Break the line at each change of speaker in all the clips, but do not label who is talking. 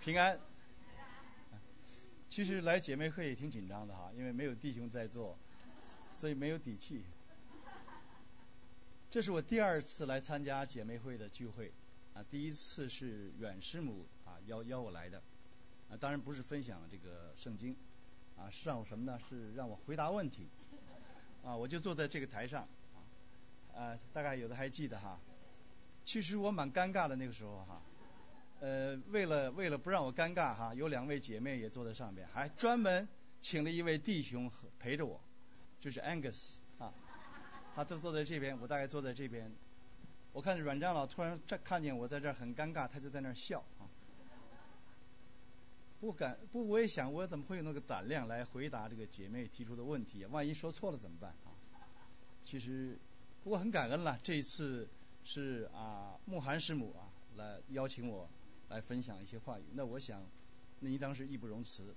平安。其实来姐妹会也挺紧张的哈，因为没有弟兄在座，所以没有底气。这是我第二次来参加姐妹会的聚会啊，第一次是远师母啊邀邀我来的啊，当然不是分享这个圣经啊，是让我什么呢？是让我回答问题啊，我就坐在这个台上啊，大概有的还记得哈。其实我蛮尴尬的那个时候哈，呃，为了为了不让我尴尬哈，有两位姐妹也坐在上面，还专门请了一位弟兄陪着我，就是 Angus 啊。他都坐在这边，我大概坐在这边。我看阮长老突然这看见我在这很尴尬，他就在那笑啊。不敢，不我也想，我怎么会有那个胆量来回答这个姐妹提出的问题？万一说错了怎么办啊？其实，不过很感恩了。这一次是啊，慕寒师母啊来邀请我来分享一些话语。那我想，那应当是义不容辞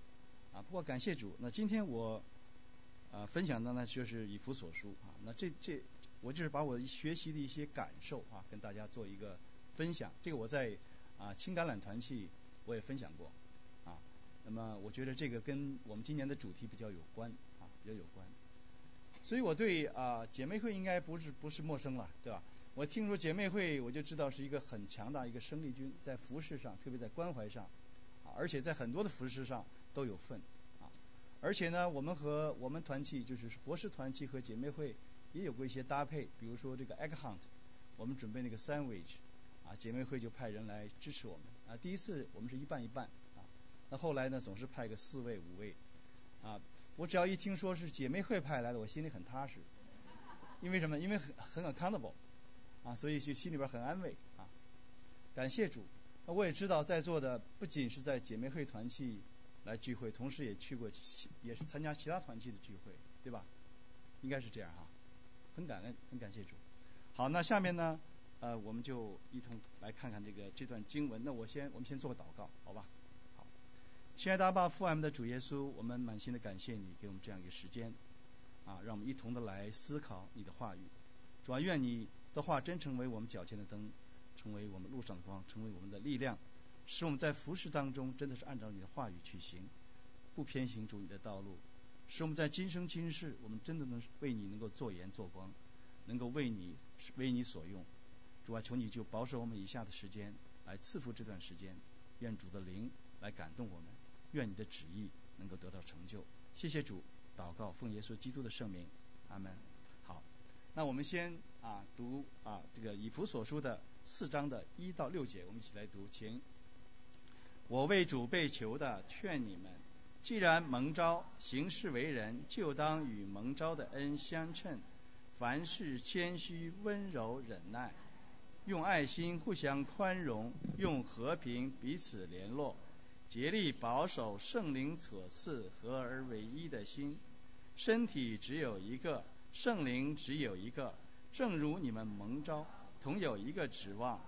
啊。不过感谢主，那今天我。啊，分享的呢就是以弗所书啊，那这这我就是把我学习的一些感受啊，跟大家做一个分享。这个我在啊青橄榄团契我也分享过啊。那么我觉得这个跟我们今年的主题比较有关啊，比较有关。所以我对啊姐妹会应该不是不是陌生了，对吧？我听说姐妹会，我就知道是一个很强大一个生力军，在服饰上，特别在关怀上啊，而且在很多的服饰上都有份。啊而且呢，我们和我们团契就是博士团契和姐妹会也有过一些搭配，比如说这个 egg hunt，我们准备那个 sandwich，啊，姐妹会就派人来支持我们。啊，第一次我们是一半一半，啊，那后来呢总是派个四位五位，啊，我只要一听说是姐妹会派来的，我心里很踏实，因为什么？因为很很 accountable，啊，所以就心里边很安慰，啊，感谢主。那我也知道在座的不仅是在姐妹会团契。来聚会，同时也去过，也是参加其他团契的聚会，对吧？应该是这样哈，很感恩，很感谢主。好，那下面呢，呃，我们就一同来看看这个这段经文。那我先，我们先做个祷告，好吧？好，亲爱的阿爸父 M 的主耶稣，我们满心的感谢你给我们这样一个时间，啊，让我们一同的来思考你的话语。主啊，愿你的话真成为我们脚前的灯，成为我们路上的光，成为我们的力量。使我们在服饰当中真的是按照你的话语去行，不偏行主你的道路。使我们在今生今世，我们真的能为你能够做盐做光，能够为你为你所用。主啊，求你就保守我们以下的时间，来赐福这段时间。愿主的灵来感动我们，愿你的旨意能够得到成就。谢谢主，祷告奉耶稣基督的圣名，阿门。那我们先啊读啊这个以弗所书的四章的一到六节，我们一起来读，请。我为主被求的，劝你们：既然蒙召行事为人，就当与蒙召的恩相称。凡事谦虚、温柔、忍耐，用爱心互相宽容，用和平彼此联络，竭力保守圣灵所赐合而为一的心。身体只有一个，圣灵只有一个，正如你们蒙召，同有一个指望，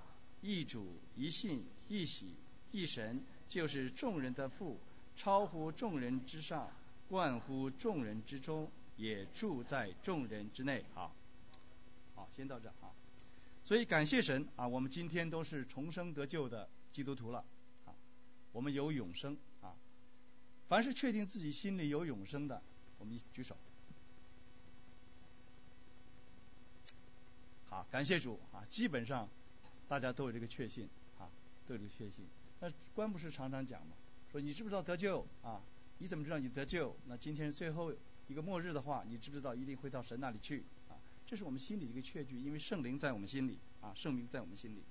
一主、一信、一喜。一神就是众人的父，超乎众人之上，冠乎众人之中，也住在众人之内。好，好，先到这啊。所以感谢神啊，我们今天都是重生得救的基督徒了啊，我们有永生啊。凡是确定自己心里有永生的，我们举手。好，感谢主啊，基本上大家都有这个确信啊，都有这个确信。那关不是常常讲嘛，说你知不知道得救啊？你怎么知道你得救？那今天是最后一个末日的话，你知不知道一定会到神那里去啊？这是我们心里一个确据，因为圣灵在我们心里啊，圣灵在我们心里。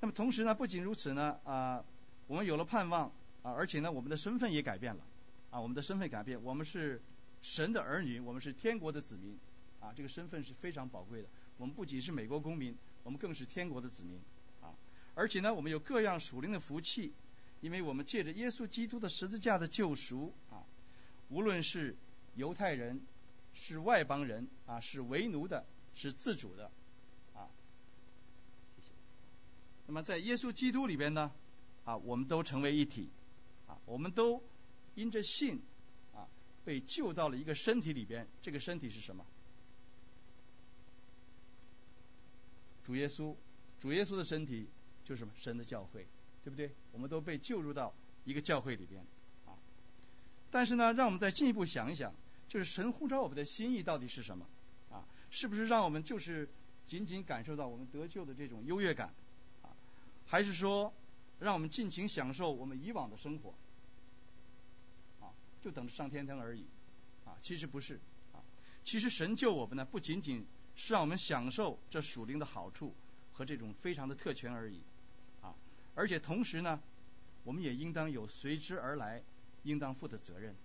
那么同时呢，不仅如此呢啊，我们有了盼望啊，而且呢，我们的身份也改变了啊，我们的身份改变，我们是神的儿女，我们是天国的子民啊，这个身份是非常宝贵的。我们不仅是美国公民，我们更是天国的子民啊。而且呢，我们有各样属灵的福气，因为我们借着耶稣基督的十字架的救赎啊，无论是犹太人，是外邦人啊，是为奴的，是自主的啊。谢谢。那么在耶稣基督里边呢，啊，我们都成为一体啊，我们都因着信啊，被救到了一个身体里边。这个身体是什么？主耶稣，主耶稣的身体。就是什么神的教会对不对？我们都被救入到一个教会里边啊。但是呢，让我们再进一步想一想，就是神呼召我们的心意到底是什么啊？是不是让我们就是仅仅感受到我们得救的这种优越感啊？还是说让我们尽情享受我们以往的生活啊？就等着上天堂而已啊？其实不是啊。其实神救我们呢，不仅仅是让我们享受这属灵的好处和这种非常的特权而已。啊而且同时呢，我们也应当有随之而来应当负的责任，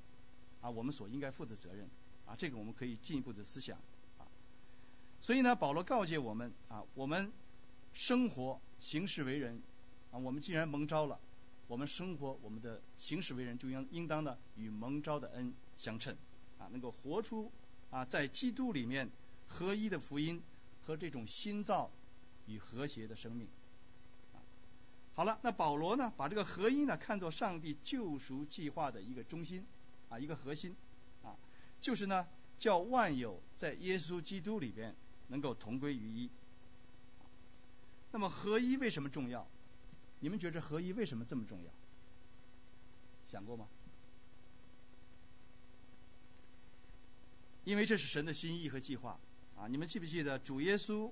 啊，我们所应该负的责任，啊，这个我们可以进一步的思想，啊，所以呢，保罗告诫我们，啊，我们生活行事为人，啊，我们既然蒙召了，我们生活我们的行事为人就应应当呢与蒙召的恩相称，啊，能够活出啊在基督里面合一的福音和这种新造与和谐的生命。好了，那保罗呢，把这个合一呢看作上帝救赎计划的一个中心，啊，一个核心，啊，就是呢叫万有在耶稣基督里边能够同归于一。那么合一为什么重要？你们觉着合一为什么这么重要？想过吗？因为这是神的心意和计划啊！你们记不记得主耶稣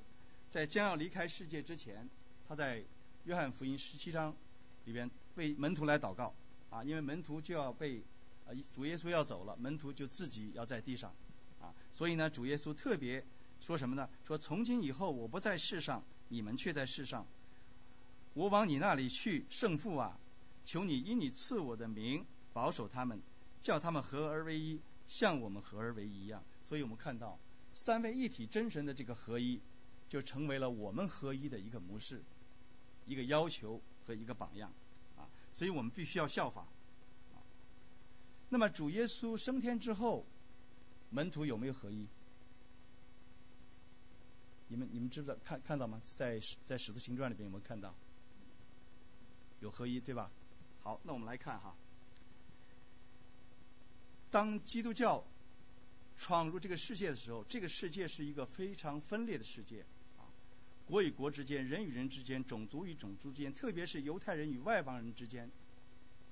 在将要离开世界之前，他在约翰福音十七章里边为门徒来祷告啊，因为门徒就要被啊主耶稣要走了，门徒就自己要在地上啊，所以呢主耶稣特别说什么呢？说从今以后我不在世上，你们却在世上，我往你那里去，圣父啊，求你因你赐我的名保守他们，叫他们合而为一，像我们合而为一一样。所以我们看到三位一体真神的这个合一，就成为了我们合一的一个模式。一个要求和一个榜样啊，所以我们必须要效法。那么主耶稣升天之后，门徒有没有合一？你们你们知不知道看看到吗？在在使徒行传里边有没有看到？有合一对吧？好，那我们来看哈。当基督教闯入这个世界的时候，这个世界是一个非常分裂的世界。啊国与国之间，人与人之间，种族与种族之间，特别是犹太人与外邦人之间，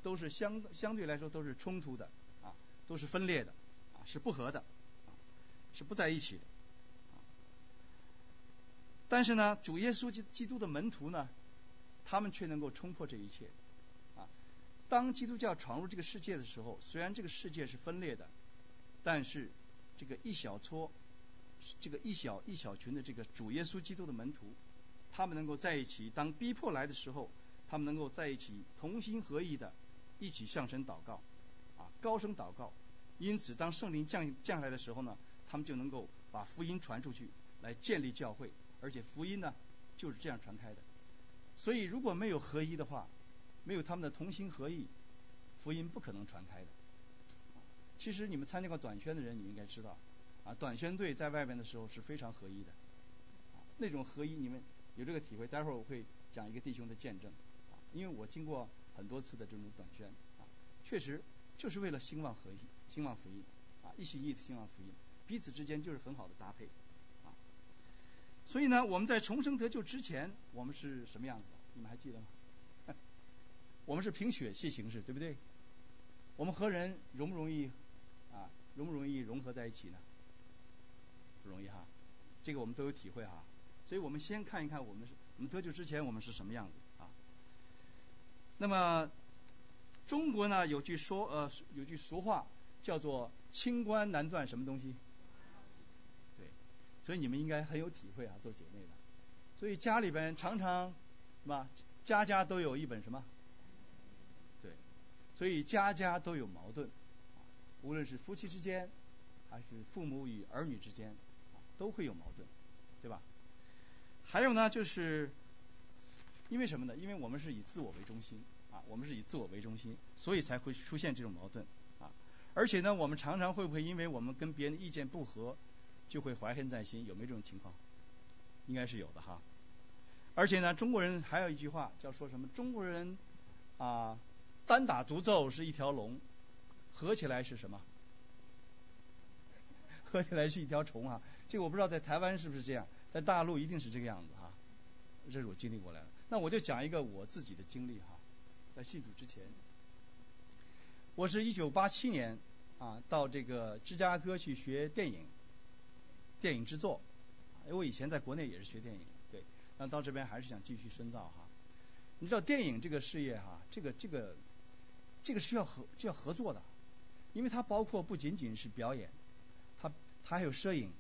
都是相相对来说都是冲突的，啊，都是分裂的，啊，是不和的，啊，是不在一起的，啊。但是呢，主耶稣基基督的门徒呢，他们却能够冲破这一切，啊。当基督教闯入这个世界的时候，虽然这个世界是分裂的，但是这个一小撮。这个一小一小群的这个主耶稣基督的门徒，他们能够在一起，当逼迫来的时候，他们能够在一起同心合意的，一起向神祷告，啊，高声祷告。因此，当圣灵降降下来的时候呢，他们就能够把福音传出去，来建立教会。而且福音呢，就是这样传开的。所以，如果没有合一的话，没有他们的同心合意，福音不可能传开的。其实，你们参加过短宣的人，你们应该知道。啊，短宣队在外边的时候是非常合一的，啊，那种合一你们有这个体会。待会儿我会讲一个弟兄的见证，啊，因为我经过很多次的这种短宣，确实就是为了兴旺合一、兴旺福音，啊，一心一意的兴旺福音，彼此之间就是很好的搭配，啊，所以呢，我们在重生得救之前，我们是什么样子的？你们还记得吗？我们是凭血气形式，对不对？我们和人容不容易？容不容易融合在一起呢？不容易哈，这个我们都有体会哈，所以我们先看一看我们是我们得救之前我们是什么样子啊。那么中国呢有句说呃有句俗话叫做清官难断什么东西？对，所以你们应该很有体会啊，做姐妹的。所以家里边常常是吧，家家都有一本什么？对，所以家家都有矛盾，无论是夫妻之间，还是父母与儿女之间。都会有矛盾，对吧？还有呢，就是因为什么呢？因为我们是以自我为中心啊，我们是以自我为中心，所以才会出现这种矛盾啊。而且呢，我们常常会不会因为我们跟别人的意见不合，就会怀恨在心？有没有这种情况？应该是有的哈。而且呢，中国人还有一句话叫说什么？中国人啊，单打独斗是一条龙，合起来是什么？合起来是一条虫啊！这个我不知道在台湾是不是这样，在大陆一定是这个样子哈。这是我经历过来的。那我就讲一个我自己的经历哈。在信主之前，我是一九八七年啊到这个芝加哥去学电影，电影制作，因为我以前在国内也是学电影，对，那到这边还是想继续深造哈。你知道电影这个事业哈，这个这个这个是要合就要合作的，因为它包括不仅仅是表演，它它还有摄影，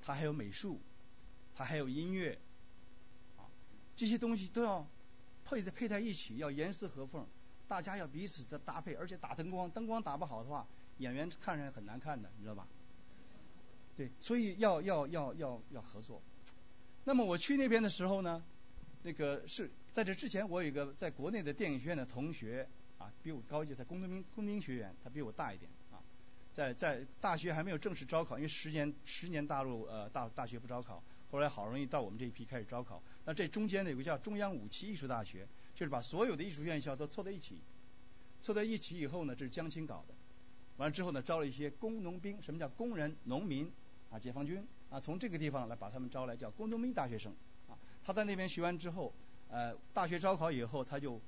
它还有美术，它还有音乐，啊，这些东西都要配在配在一起，要严丝合缝，大家要彼此的搭配，而且打灯光，灯光打不好的话，演员看上去很难看的，你知道吧？对，所以要要要要要合作。那么我去那边的时候呢，那个是。在这之前，我有一个在国内的电影学院的同学，比我高一届，在工农兵工兵学院，他比我大一点啊。在在大学还没有正式招考，因为十年十年大陆呃大大学不招考，后来好容易到我们这一批开始招考。那这中间呢有个叫中央五期艺术大学，就是把所有的艺术院校都凑在一起，凑在一起以后呢，这是江青搞的。完了之后呢，招了一些工农兵，什么叫工人、农民啊、解放军啊，从这个地方来把他们招来，叫工农兵大学生啊。他在那边学完之后。呃，大学招考以后，他就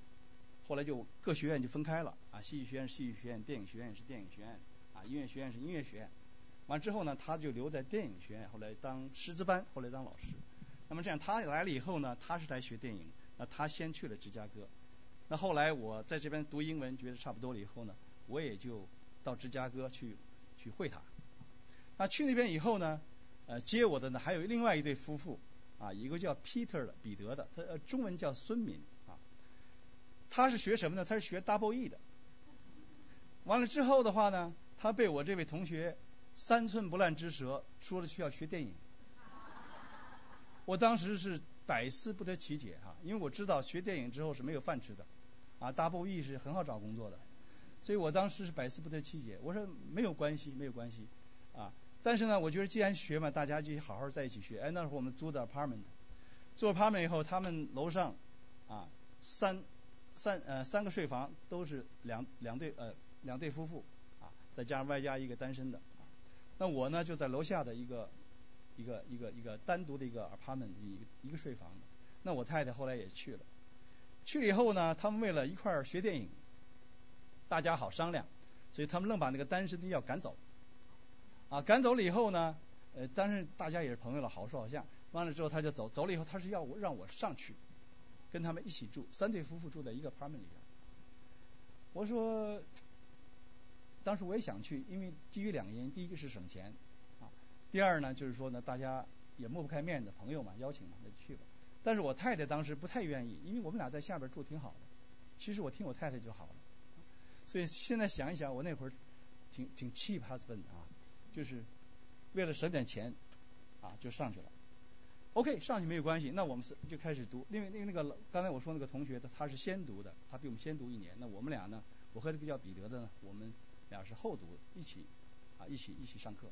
后来就各学院就分开了啊，戏剧学院是戏剧学院，电影学院是电影学院，啊，音乐学院是音乐学院。完之后呢，他就留在电影学院，后来当师资班，后来当老师。那么这样他来了以后呢，他是来学电影，那他先去了芝加哥。那后来我在这边读英文觉得差不多了以后呢，我也就到芝加哥去去会他。那去那边以后呢，呃，接我的呢还有另外一对夫妇。啊，一个叫 Peter 的彼得的，他呃中文叫孙敏，他是学什么呢？他是学 Double E 的。完了之后的话呢，他被我这位同学三寸不烂之舌说了需要学电影。我当时是百思不得其解哈，因为我知道学电影之后是没有饭吃的，啊 Double E 是很好找工作的，所以我当时是百思不得其解。我说没有关系，没有关系，啊。但是呢，我觉得既然学嘛，大家就好好在一起学。哎，那时候我们租的 apartment，租 apartment 以后，他们楼上啊三三呃三个睡房都是两两对呃两对夫妇啊，再加上外加一个单身的。那我呢就在楼下的一个一个一个一个单独的一个 apartment 一个一个睡房。那我太太后来也去了，去了以后呢，他们为了一块儿学电影，大家好商量，所以他们愣把那个单身的要赶走。啊，赶走了以后呢，呃，当然大家也是朋友了，好说好笑。完了之后他就走，走了以后他是要我让我上去，跟他们一起住，三对夫妇住在一个 apartment 里边。我说，当时我也想去，因为基于两个原因，第一个是省钱，啊，第二呢就是说呢大家也抹不开面子，朋友嘛，邀请嘛，那就去吧。但是我太太当时不太愿意，因为我们俩在下边住挺好的。其实我听我太太就好了，所以现在想一想，我那会儿挺挺 cheap husband 啊。就是为了省点钱，啊，就上去了。OK，上去没有关系，那我们是就开始读。因为因为那个刚才我说那个同学，他他是先读的，他比我们先读一年。那我们俩呢，我和这个叫彼得的呢，我们俩是后读，一起啊一起一起上课。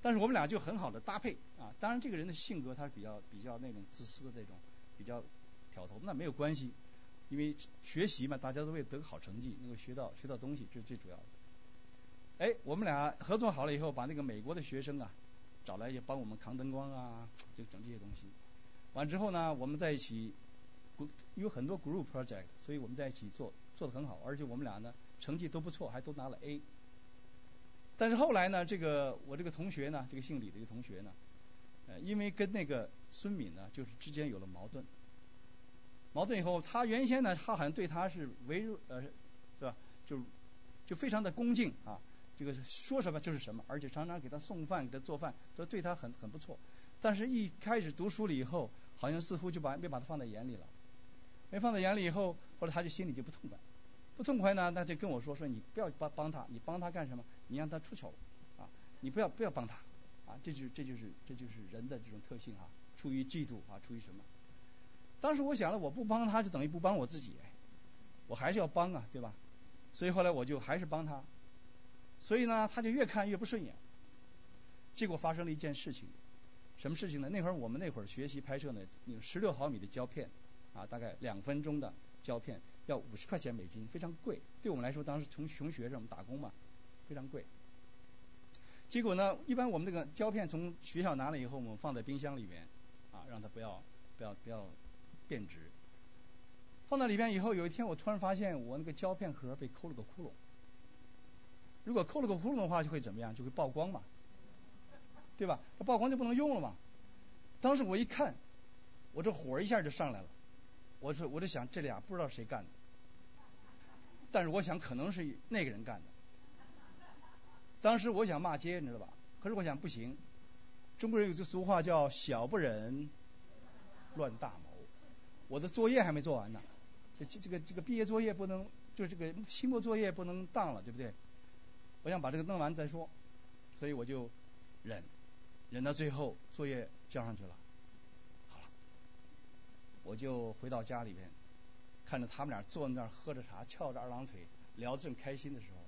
但是我们俩就很好的搭配啊。当然这个人的性格他是比较比较那种自私的那种，比较挑头，那没有关系，因为学习嘛，大家都为得个好成绩，能够学到学到东西，这是最主要的。哎，我们俩合作好了以后，把那个美国的学生啊找来，也帮我们扛灯光啊，就整这些东西。完之后呢，我们在一起，有很多 group project，所以我们在一起做，做得很好，而且我们俩呢成绩都不错，还都拿了 A。但是后来呢，这个我这个同学呢，这个姓李的一个同学呢，呃，因为跟那个孙敏呢，就是之间有了矛盾。矛盾以后，他原先呢，他好像对他是唯呃，是吧？就就非常的恭敬啊。这个说什么就是什么，而且常常给他送饭、给他做饭，都对他很很不错。但是，一开始读书了以后，好像似乎就把没把他放在眼里了。没放在眼里以后，后来他就心里就不痛快。不痛快呢，那就跟我说：“说你不要帮帮他，你帮他干什么？你让他出丑啊！你不要不要帮他啊！这就是这就是这就是人的这种特性啊！出于嫉妒啊，出于什么？当时我想了，我不帮他就等于不帮我自己，我还是要帮啊，对吧？所以后来我就还是帮他。所以呢，他就越看越不顺眼。结果发生了一件事情，什么事情呢？那会儿我们那会儿学习拍摄呢，那个十六毫米的胶片，啊，大概两分钟的胶片要五十块钱美金，非常贵。对我们来说，当时从穷学生我们打工嘛，非常贵。结果呢，一般我们那个胶片从学校拿了以后，我们放在冰箱里面，啊，让它不要不要不要变质。放到里边以后，有一天我突然发现我那个胶片盒被抠了个窟窿。如果抠了个窟窿的话，就会怎么样？就会曝光嘛，对吧？那曝光就不能用了嘛。当时我一看，我这火一下就上来了。我说，我就想这俩不知道谁干的，但是我想可能是那个人干的。当时我想骂街，你知道吧？可是我想不行，中国人有句俗话叫“小不忍乱大谋”。我的作业还没做完呢。这这个这个毕业作业不能，就是这个期末作业不能当了，对不对？我想把这个弄完再说，所以我就忍，忍到最后作业交上去了，好了，我就回到家里边，看着他们俩坐在那儿喝着茶，翘着二郎腿，聊得正开心的时候，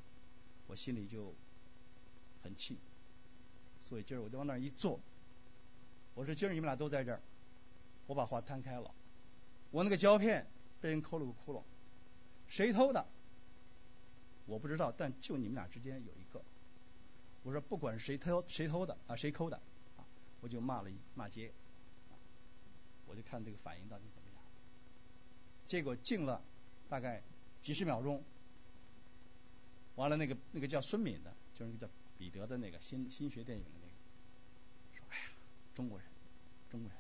我心里就很气，所以今儿我就往那儿一坐，我说今儿你们俩都在这儿，我把话摊开了，我那个胶片。被人抠了个窟窿，谁偷的？我不知道，但就你们俩之间有一个。我说不管谁偷谁偷的啊，谁抠的啊，我就骂了一骂街，我就看这个反应到底怎么样。结果静了大概几十秒钟，完了那个那个叫孙敏的，就是那个叫彼得的那个新新学电影的那个，说哎呀，中国人，中国人，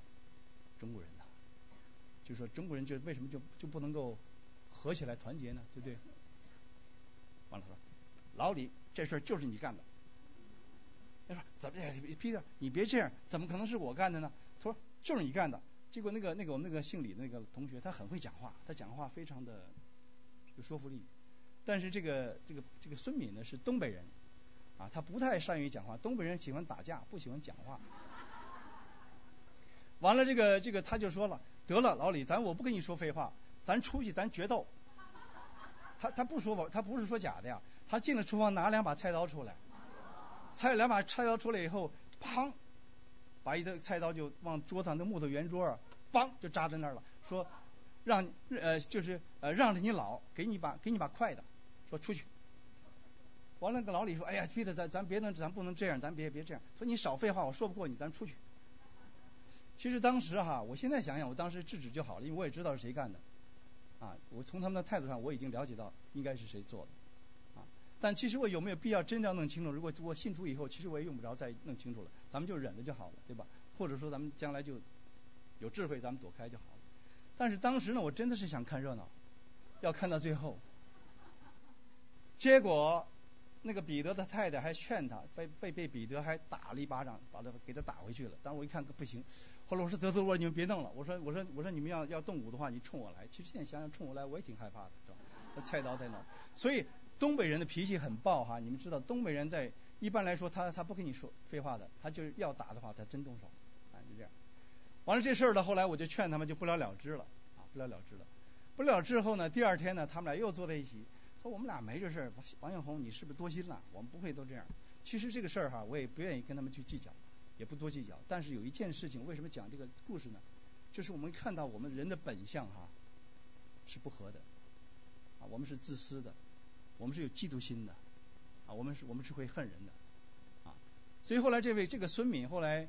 中国人呐。就说中国人就为什么就就不能够合起来团结呢？对不对？完了说，老李这事儿就是你干的。他说怎么皮特，你别这样，怎么可能是我干的呢？他说就是你干的。结果那个那个我们那个姓李的那个同学，他很会讲话，他讲话非常的有说服力。但是这个这个这个孙敏呢是东北人啊，他不太善于讲话。东北人喜欢打架，不喜欢讲话。完了这个这个他就说了。得了，老李，咱我不跟你说废话，咱出去咱决斗。他他不说我，他不是说假的呀。他进了厨房拿两把菜刀出来，菜两把菜刀出来以后，砰，把一个菜刀就往桌上的木头圆桌儿，梆就扎在那儿了。说让呃就是呃让着你老，给你把给你把快的，说出去。完了，个老李说，哎呀，皮特，咱咱别能咱不能这样，咱别别这样。说你少废话，我说不过你，咱出去。其实当时哈，我现在想想，我当时制止就好了，因为我也知道是谁干的，啊，我从他们的态度上我已经了解到应该是谁做的，啊，但其实我有没有必要真的要弄清楚？如果我信主以后，其实我也用不着再弄清楚了，咱们就忍着就好了，对吧？或者说咱们将来就有智慧，咱们躲开就好了。但是当时呢，我真的是想看热闹，要看到最后，结果。那个彼得的太太还劝他，被被被彼得还打了一巴掌，把他给他打回去了。但我一看不行，后来我说得得我说你们别弄了，我说我说我说你们要要动武的话，你冲我来。其实现在想想冲我来，我也挺害怕的，是吧？那菜刀在那儿，所以东北人的脾气很暴哈。你们知道东北人在一般来说他他不跟你说废话的，他就是要打的话他真动手，啊就这样。完了这事儿呢，后来我就劝他们就不了了之了，啊不了了之了。不了之后呢，第二天呢，他们俩又坐在一起。说我们俩没这事儿，王小红，你是不是多心了？我们不会都这样。其实这个事儿哈，我也不愿意跟他们去计较，也不多计较。但是有一件事情，为什么讲这个故事呢？就是我们看到我们人的本相哈，是不和的，啊，我们是自私的，我们是有嫉妒心的，啊，我们是我们是会恨人的，啊，所以后来这位这个孙敏后来，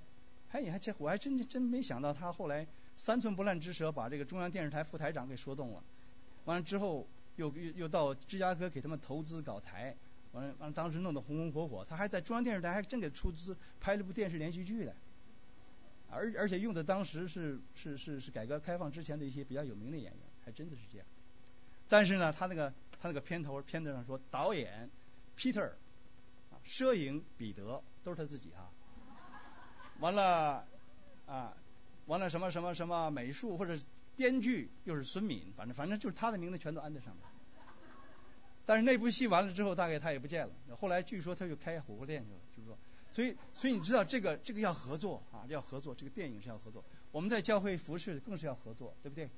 哎，你还这我还真真没想到他后来三寸不烂之舌把这个中央电视台副台长给说动了，完了之后。又又又到芝加哥给他们投资搞台，完了完了，当时弄得红红火火。他还在中央电视台还真给出资拍了部电视连续剧来，而而且用的当时是是是是改革开放之前的一些比较有名的演员，还真的是这样。但是呢，他那个他那个片头片子上说导演 Peter，摄影彼得都是他自己啊。完了啊，完了什么什么什么美术或者。编剧又是孙敏，反正反正就是他的名字全都安在上面。但是那部戏完了之后，大概他也不见了。后来据说他就开火锅店去了，就是说，所以所以你知道这个这个要合作啊，要合作。这个电影是要合作，我们在教会服饰更是要合作，对不对？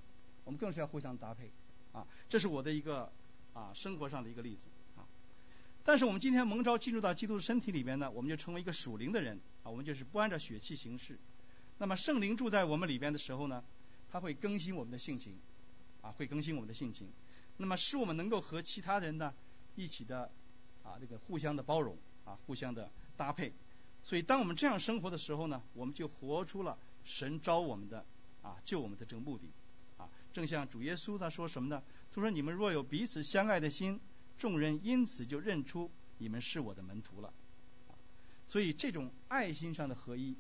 我们更是要互相搭配啊。这是我的一个啊生活上的一个例子啊。但是我们今天蒙召进入到基督的身体里边呢，我们就成为一个属灵的人啊，我们就是不按照血气行事。那么圣灵住在我们里边的时候呢？他会更新我们的性情，啊，会更新我们的性情，那么使我们能够和其他人呢一起的啊，这个互相的包容啊，互相的搭配。所以，当我们这样生活的时候呢，我们就活出了神招我们的啊救我们的这个目的啊。正像主耶稣他说什么呢？他说：“你们若有彼此相爱的心，众人因此就认出你们是我的门徒了。”所以这种爱心上的合一，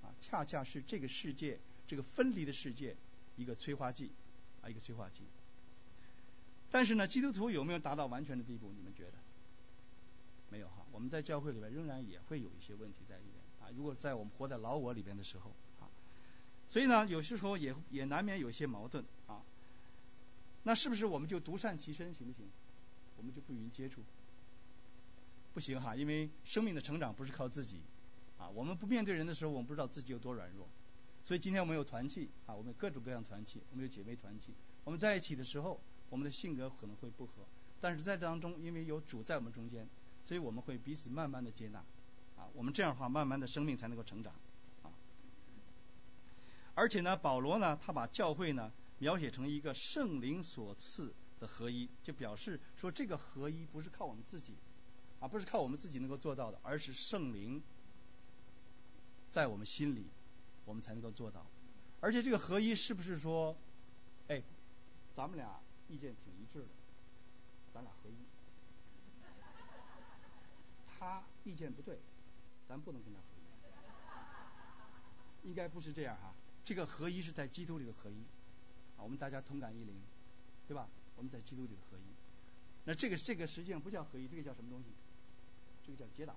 啊，恰恰是这个世界这个分离的世界一个催化剂，啊，一个催化剂。但是呢，基督徒有没有达到完全的地步？你们觉得？没有哈，我们在教会里边仍然也会有一些问题在里边啊。如果在我们活在老我里边的时候啊。所以呢，有些时候也也难免有些矛盾啊。那是不是我们就独善其身行不行？我们就不与人接触？不行哈，因为生命的成长不是靠自己啊。我们不面对人的时候，我们不知道自己有多软弱。所以今天我们有团契啊，我们有各种各样团契，我们有姐妹团契。我们在一起的时候，我们的性格可能会不合，但是在当中，因为有主在我们中间，所以我们会彼此慢慢的接纳啊。我们这样的话，慢慢的生命才能够成长。啊而且呢，保罗呢，他把教会呢描写成一个圣灵所赐的合一，就表示说这个合一不是靠我们自己，啊，不是靠我们自己能够做到的，而是圣灵在我们心里，我们才能够做到。而且这个合一是不是说，哎，咱们俩意见挺一致的，咱俩合一，他意见不对，咱不能跟他合一，应该不是这样哈。这个合一是在基督里的合一，啊，我们大家同感一灵，对吧？我们在基督里的合一，那这个这个实际上不叫合一，这个叫什么东西？这个叫结党，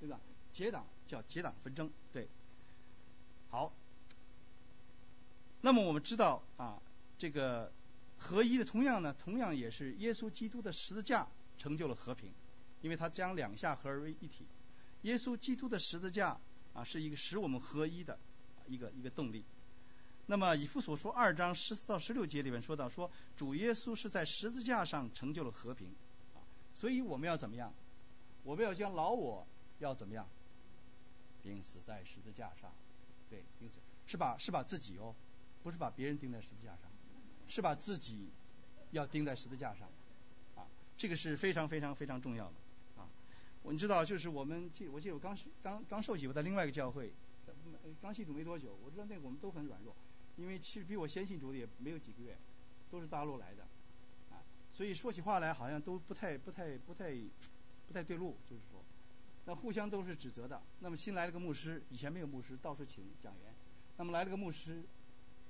对吧？结党叫结党纷争，对。好，那么我们知道啊，这个合一的同样呢，同样也是耶稣基督的十字架成就了和平，因为他将两下合而为一体。耶稣基督的十字架啊，是一个使我们合一的。一个一个动力。那么以父所说二章十四到十六节里面说到，说主耶稣是在十字架上成就了和平，所以我们要怎么样？我们要将老我要怎么样？钉死在十字架上，对，钉死是把是把自己哦，不是把别人钉在十字架上，是把自己要钉在十字架上，啊，这个是非常非常非常重要的，啊，我你知道就是我们记我记得我刚刚刚受洗我在另外一个教会。刚信主没多久，我知道那个我们都很软弱，因为其实比我先信主的也没有几个月，都是大陆来的，啊，所以说起话来好像都不太不太不太不太对路，就是说，那互相都是指责的。那么新来了个牧师，以前没有牧师，到处请讲员，那么来了个牧师，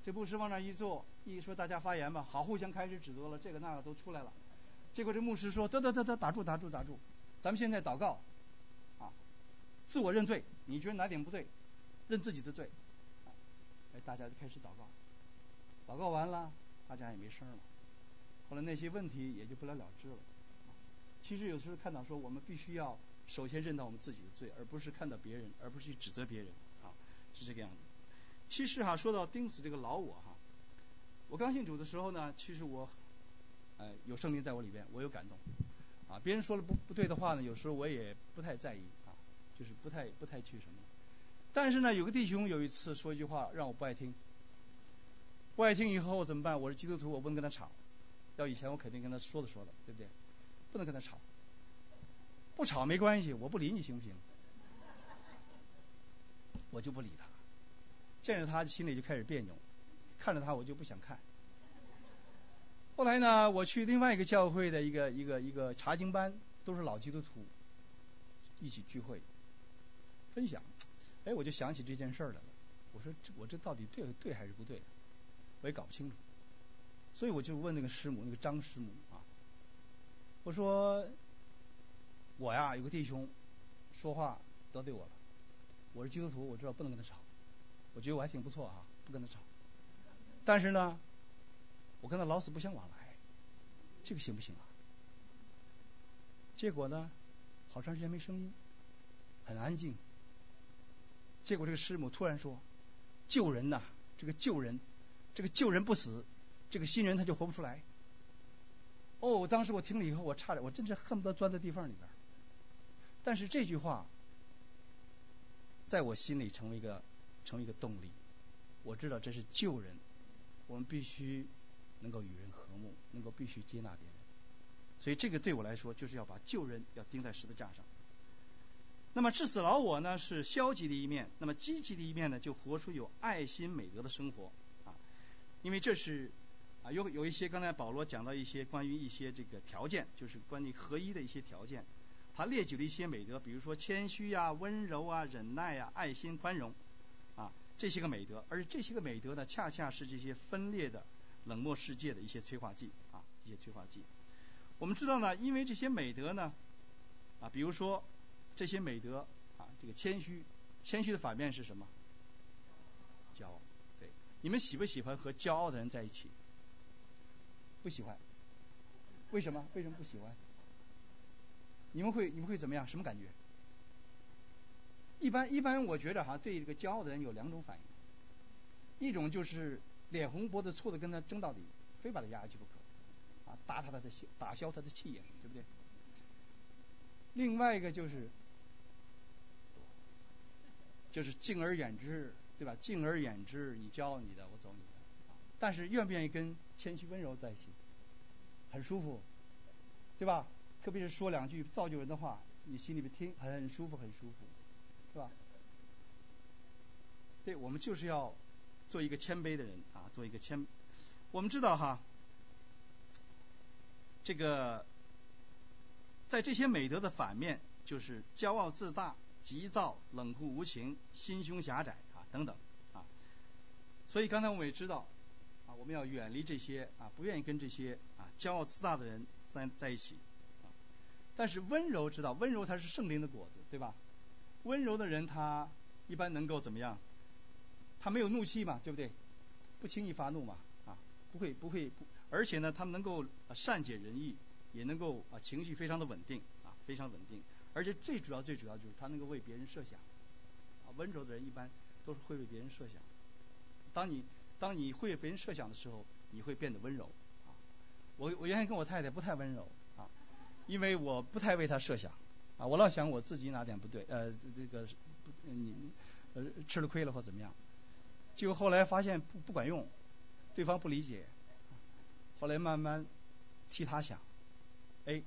这牧师往那一坐，一说大家发言吧，好，互相开始指责了，这个那个都出来了。结果这牧师说，得得得得，打住打住打住，咱们现在祷告，啊，自我认罪，你觉得哪点不对？认自己的罪，哎，大家就开始祷告，祷告完了，大家也没声了。后来那些问题也就不了了之了。其实有时候看到说，我们必须要首先认到我们自己的罪，而不是看到别人，而不是去指责别人，啊，是这个样子。其实哈，说到钉死这个老我哈，我刚信主的时候呢，其实我，呃，有圣灵在我里边，我有感动，啊，别人说了不不对的话呢，有时候我也不太在意，啊，就是不太不太去什么。但是呢，有个弟兄有一次说一句话让我不爱听，不爱听以后怎么办？我是基督徒，我不能跟他吵。要以前我肯定跟他说的说的，对不对？不能跟他吵，不吵没关系，我不理你行不行？我就不理他，见着他心里就开始别扭，看着他我就不想看。后来呢，我去另外一个教会的一个一个一个查经班，都是老基督徒，一起聚会，分享。哎，我就想起这件事来了。我说，这我这到底对对还是不对？我也搞不清楚。所以我就问那个师母，那个张师母啊，我说，我呀有个弟兄说话得罪我了。我是基督徒，我知道不能跟他吵。我觉得我还挺不错啊，不跟他吵。但是呢，我跟他老死不相往来，这个行不行啊？结果呢，好长时间没声音，很安静。结果这个师母突然说：“救人呐，这个救人，这个救人不死，这个新人他就活不出来。”哦，当时我听了以后，我差点，我真是恨不得钻在地缝里边。但是这句话在我心里成为一个成为一个动力，我知道这是救人，我们必须能够与人和睦，能够必须接纳别人。所以这个对我来说，就是要把救人要钉在十字架上。那么致死老我呢是消极的一面，那么积极的一面呢就活出有爱心美德的生活啊。因为这是啊有有一些刚才保罗讲到一些关于一些这个条件，就是关于合一的一些条件。他列举了一些美德，比如说谦虚呀、温柔啊、忍耐呀、爱心、宽容，啊这些个美德。而这些个美德呢，恰恰是这些分裂的冷漠世界的一些催化剂啊，一些催化剂。我们知道呢，因为这些美德呢，啊，比如说这些美德啊，这个谦虚，谦虚的反面是什么？骄傲。对，你们喜不喜欢和骄傲的人在一起？不喜欢。为什么？为什么不喜欢？你们会你们会怎么样？什么感觉？一般一般，我觉得哈，对这个骄傲的人有两种反应，一种就是脸红脖子粗的跟他争到底，非把他压下去不可，啊，打他的打消他的气焰，对不对？另外一个就是，就是敬而远之，对吧？敬而远之，你骄傲你的，我走你的，但是愿不愿意跟谦虚温柔在一起？很舒服，对吧？特别是说两句造就人的话，你心里边听很舒服，很舒服，是吧？对，我们就是要做一个谦卑的人啊，做一个谦。我们知道哈，这个在这些美德的反面，就是骄傲自大、急躁、冷酷无情、心胸狭窄啊等等啊。所以刚才我们也知道啊，我们要远离这些啊，不愿意跟这些啊骄傲自大的人在在一起。但是温柔知道，温柔它是圣灵的果子，对吧？温柔的人他一般能够怎么样？他没有怒气嘛，对不对？不轻易发怒嘛，啊，不会不会不，而且呢，他们能够善解人意，也能够啊情绪非常的稳定，啊非常稳定，而且最主要最主要就是他能够为别人设想，啊温柔的人一般都是会为别人设想。当你当你会为别人设想的时候，你会变得温柔，啊，我我原先跟我太太不太温柔。因为我不太为他设想，啊，我老想我自己哪点不对，呃，这个不你呃吃了亏了或怎么样，就后来发现不不管用，对方不理解，后来慢慢替他想，哎，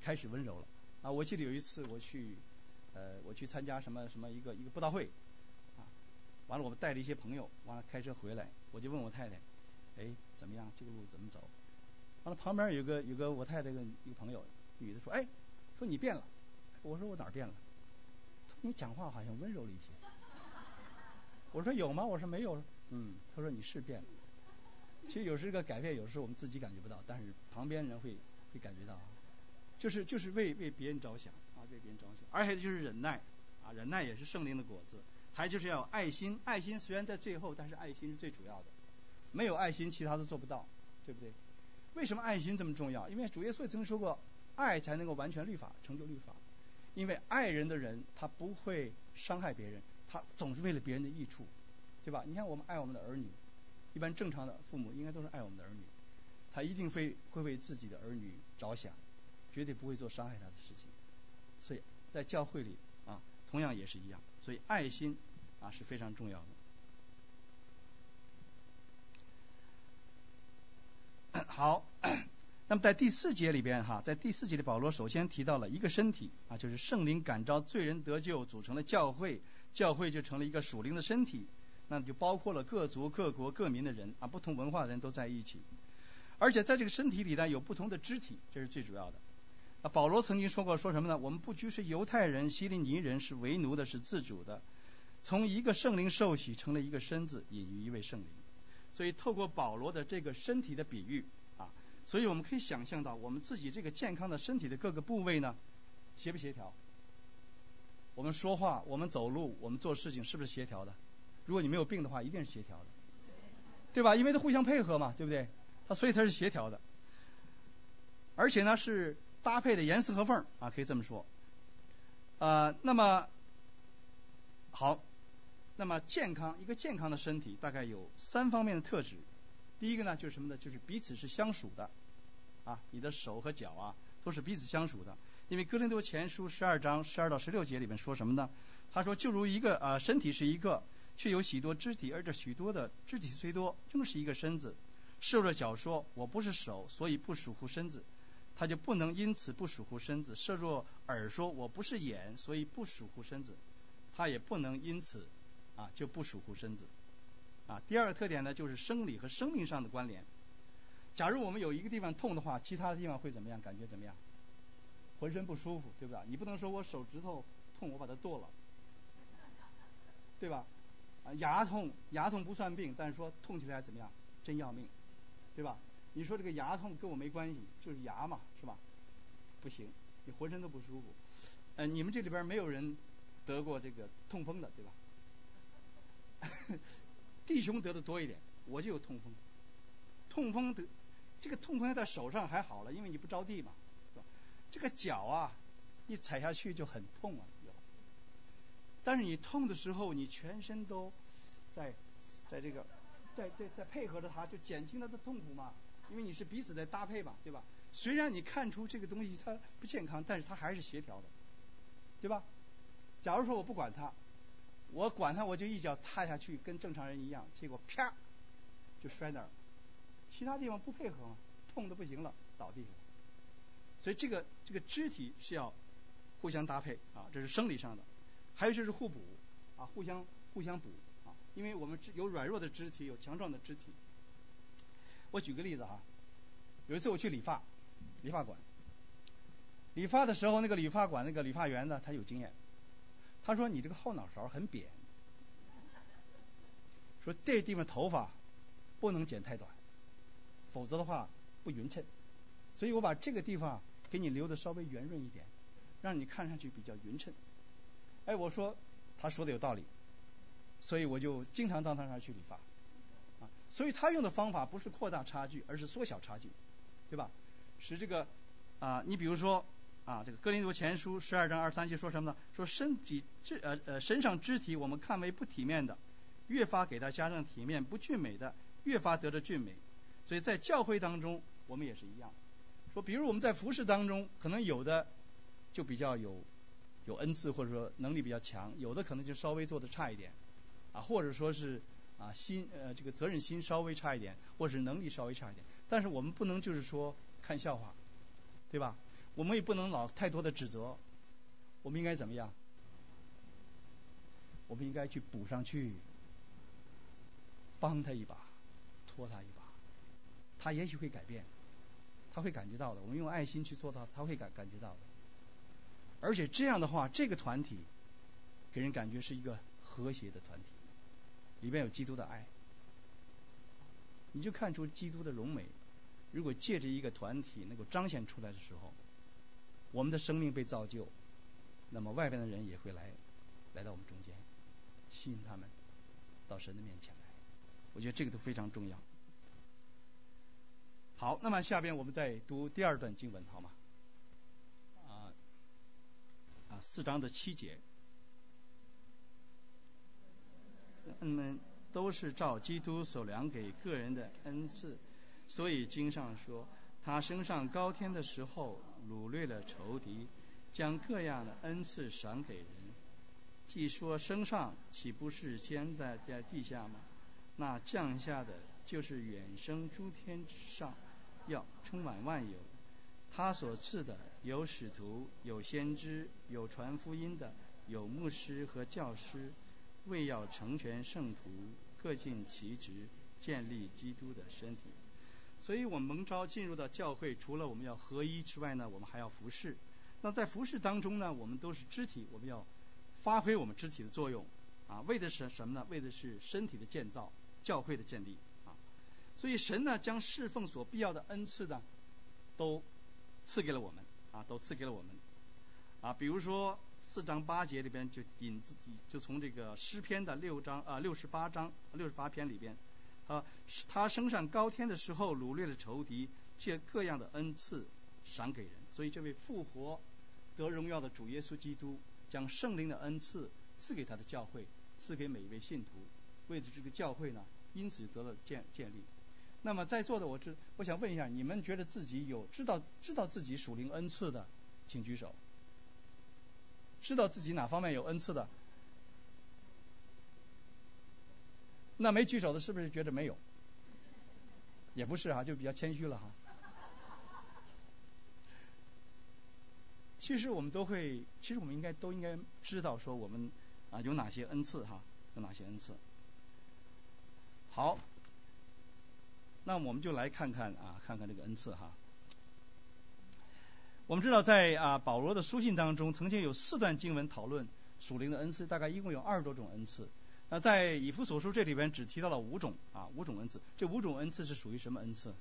开始温柔了，啊，我记得有一次我去呃我去参加什么什么一个一个布道会，啊，完了我们带了一些朋友，完了开车回来，我就问我太太，哎，怎么样这个路怎么走？完了，旁边有个有个我太太个一个朋友，女的说：“哎，说你变了。”我说：“我哪儿变了？”你讲话好像温柔了一些。我说：“有吗？”我说：“没有。”嗯，他说：“你是变了。”其实有时这个改变，有时候我们自己感觉不到，但是旁边人会会感觉到啊。就是就是为为别人着想啊，为别人着想。而且就是忍耐啊，忍耐也是圣灵的果子。还就是要爱心，爱心虽然在最后，但是爱心是最主要的。没有爱心，其他都做不到，对不对？为什么爱心这么重要？因为主耶稣也曾经说过，爱才能够完全律法，成就律法。因为爱人的人，他不会伤害别人，他总是为了别人的益处，对吧？你看我们爱我们的儿女，一般正常的父母应该都是爱我们的儿女，他一定会会为自己的儿女着想，绝对不会做伤害他的事情。所以在教会里啊，同样也是一样。所以爱心啊是非常重要的。好，那么在第四节里边哈，在第四节里保罗首先提到了一个身体啊，就是圣灵感召罪人得救，组成了教会，教会就成了一个属灵的身体，那就包括了各族、各国、各民的人啊，不同文化的人都在一起，而且在这个身体里呢有不同的肢体，这是最主要的。啊，保罗曾经说过，说什么呢？我们不拘是犹太人、希利尼人，是为奴的，是自主的，从一个圣灵受洗，成了一个身子，隐于一位圣灵。所以，透过保罗的这个身体的比喻，所以我们可以想象到，我们自己这个健康的身体的各个部位呢，协不协调？我们说话，我们走路，我们做事情，是不是协调的？如果你没有病的话，一定是协调的，对吧？因为它互相配合嘛，对不对？它所以它是协调的，而且呢是搭配的严丝合缝啊，可以这么说。啊，那么好。那么健康一个健康的身体大概有三方面的特质，第一个呢就是什么呢？就是彼此是相属的，啊，你的手和脚啊都是彼此相属的。因为哥林多前书十二章十二到十六节里面说什么呢？他说就如一个啊身体是一个，却有许多肢体，而这许多的肢体虽多，正是一个身子。受了脚说我不是手，所以不属乎身子，他就不能因此不属乎身子。设若耳说我不是眼，所以不属乎身子，他也不能因此。啊，就不属乎身子。啊，第二个特点呢就是生理和生命上的关联。假如我们有一个地方痛的话，其他的地方会怎么样？感觉怎么样？浑身不舒服，对不对？你不能说我手指头痛，我把它剁了，对吧？啊，牙痛，牙痛不算病，但是说痛起来怎么样？真要命，对吧？你说这个牙痛跟我没关系，就是牙嘛，是吧？不行，你浑身都不舒服。呃，你们这里边没有人得过这个痛风的，对吧？弟兄得的多一点，我就有痛风。痛风得这个痛风在手上还好了，因为你不着地嘛，是吧？这个脚啊，一踩下去就很痛啊。但是你痛的时候，你全身都在在这个在在在配合着它，就减轻它的痛苦嘛。因为你是彼此在搭配嘛，对吧？虽然你看出这个东西它不健康，但是它还是协调的，对吧？假如说我不管它，我管他，我就一脚踏下去，跟正常人一样，结果啪就摔那儿了，其他地方不配合嘛，痛的不行了，倒地上。所以这个这个肢体是要互相搭配啊，这是生理上的。还有就是互补，啊，互相互相补，啊，因为我们有软弱的肢体，有强壮的肢体。我举个例子哈，有一次我去理发，理发馆，理发的时候，那个理发馆那个理发员呢，他有经验，他说你这个后脑勺很扁，说这地方头发不能剪太短，否则的话不匀称，所以我把这个地方给你留的稍微圆润一点，让你看上去比较匀称。哎，我说他说的有道理，所以我就经常到他那儿去理发，啊，所以他用的方法不是扩大差距，而是缩小差距，对吧？使这个啊，你比如说啊，这个《哥林多前书》十二章二三节说什么呢？说身体肢呃呃身上肢体我们看为不体面的，越发给他加上体面；不俊美的，越发得着俊美。所以在教会当中，我们也是一样，说比如我们在服饰当中，可能有的就比较有。有恩赐或者说能力比较强，有的可能就稍微做的差一点，啊，或者说是啊心呃这个责任心稍微差一点，或者是能力稍微差一点。但是我们不能就是说看笑话，对吧？我们也不能老太多的指责，我们应该怎么样？我们应该去补上去，帮他一把，拖他一把，他也许会改变，他会感觉到的。我们用爱心去做他，他会感感觉到的。而且这样的话，这个团体给人感觉是一个和谐的团体，里面有基督的爱，你就看出基督的荣美。如果借着一个团体能够彰显出来的时候，我们的生命被造就，那么外边的人也会来，来到我们中间，吸引他们到神的面前来。我觉得这个都非常重要。好，那么下边我们再读第二段经文，好吗？啊，啊四章的七节，他们都是照基督所量给个人的恩赐，所以经上说，他升上高天的时候，掳掠了仇敌，将各样的恩赐赏给人。既说升上，岂不是先在在地下吗？那降下的，就是远升诸天之上，要充满万有。他所赐的有使徒，有先知，有传福音的，有牧师和教师，为要成全圣徒，各尽其职，建立基督的身体。所以我们蒙召进入到教会，除了我们要合一之外呢，我们还要服侍。那在服侍当中呢，我们都是肢体，我们要发挥我们肢体的作用，啊，为的是什么呢？为的是身体的建造，教会的建立，啊。所以神呢，将侍奉所必要的恩赐呢，都。赐给了我们啊，都赐给了我们啊。比如说四章八节里边就引自，就从这个诗篇的六章啊六十八章六十八篇里边啊，他升上高天的时候，掳掠了仇敌，借各样的恩赐赏给人。所以这位复活得荣耀的主耶稣基督，将圣灵的恩赐赐给他的教会，赐给每一位信徒，为了这个教会呢，因此得了建建立。那么在座的我知，我想问一下，你们觉得自己有知道知道自己属灵恩赐的，请举手。知道自己哪方面有恩赐的？那没举手的，是不是觉得没有？也不是哈，就比较谦虚了哈。其实我们都会，其实我们应该都应该知道说我们啊有哪些恩赐哈，有哪些恩赐。好，那我们就来看看啊，看看这个恩赐哈。我们知道，在啊保罗的书信当中，曾经有四段经文讨论属灵的恩赐，大概一共有二十多种恩赐。那在以弗所书这里边只提到了五种啊，五种恩赐。这五种恩赐是属于什么恩赐？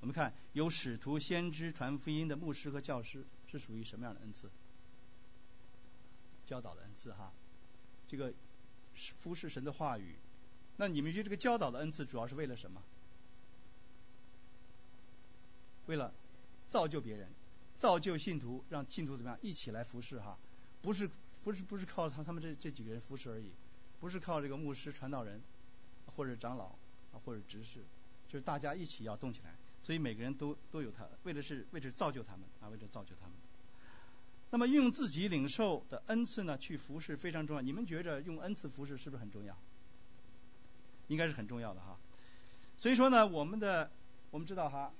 我们看，有使徒、先知、传福音的牧师和教师，是属于什么样的恩赐？教导的恩赐哈。这个服侍神的话语。那你们觉得这个教导的恩赐主要是为了什么？为了造就别人。造就信徒，让信徒怎么样一起来服侍哈？不是不是不是靠他他们这这几个人服侍而已，不是靠这个牧师传道人或者长老啊或者执事，就是大家一起要动起来。所以每个人都都有他，为的是为了造就他们啊，为了造就他们。那么用自己领受的恩赐呢去服侍非常重要。你们觉着用恩赐服侍是不是很重要？应该是很重要的哈。所以说呢，我们的我们知道哈。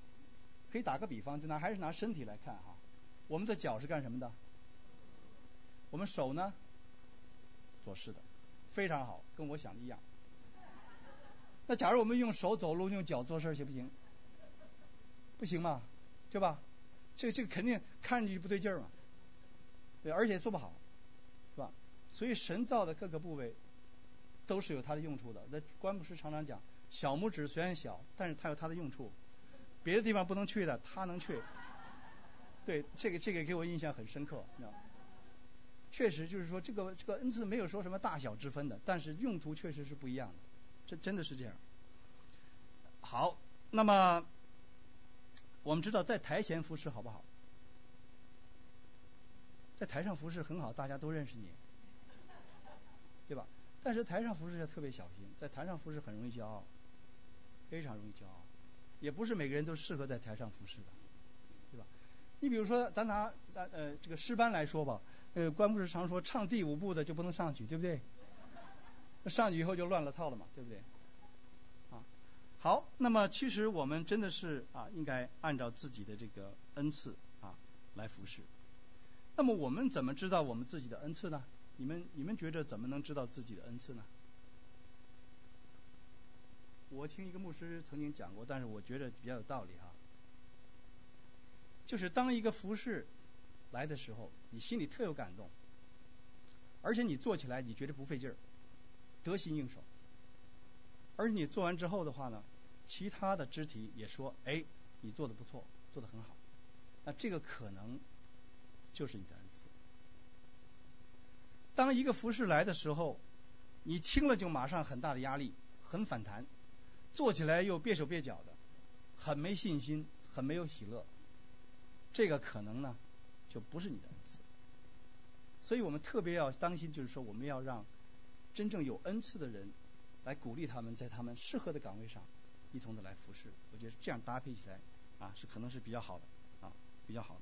可以打个比方，就拿还是拿身体来看哈，我们的脚是干什么的？我们手呢？做事的，非常好，跟我想的一样。那假如我们用手走路，用脚做事行不行？不行嘛，对吧？这个这个肯定看上去不对劲儿嘛，对，而且做不好，是吧？所以神造的各个部位都是有它的用处的。那关牧师常常讲，小拇指虽然小，但是它有它的用处。别的地方不能去的，它能去。对，这个这个给我印象很深刻，你知道吗确实就是说，这个这个恩赐没有说什么大小之分的，但是用途确实是不一样的，这真的是这样。好，那么我们知道在台前服侍好不好？在台上服侍很好，大家都认识你，对吧？但是台上服侍要特别小心，在台上服侍很容易骄傲，非常容易骄傲。也不是每个人都适合在台上服侍的，对吧？你比如说，咱拿咱呃这个诗班来说吧，呃，关牧师常说唱第五部的就不能上去，对不对？上去以后就乱了套了嘛，对不对？啊，好，那么其实我们真的是啊，应该按照自己的这个恩赐啊来服侍。那么我们怎么知道我们自己的恩赐呢？你们你们觉着怎么能知道自己的恩赐呢？我听一个牧师曾经讲过，但是我觉得比较有道理哈。就是当一个服饰来的时候，你心里特有感动，而且你做起来你觉得不费劲儿，得心应手。而你做完之后的话呢，其他的肢体也说：“哎，你做的不错，做的很好。”那这个可能就是你的恩赐。当一个服饰来的时候，你听了就马上很大的压力，很反弹。做起来又别手别脚的，很没信心，很没有喜乐。这个可能呢，就不是你的恩赐。所以我们特别要当心，就是说我们要让真正有恩赐的人来鼓励他们在他们适合的岗位上一同的来服侍。我觉得这样搭配起来啊，是可能是比较好的啊，比较好的。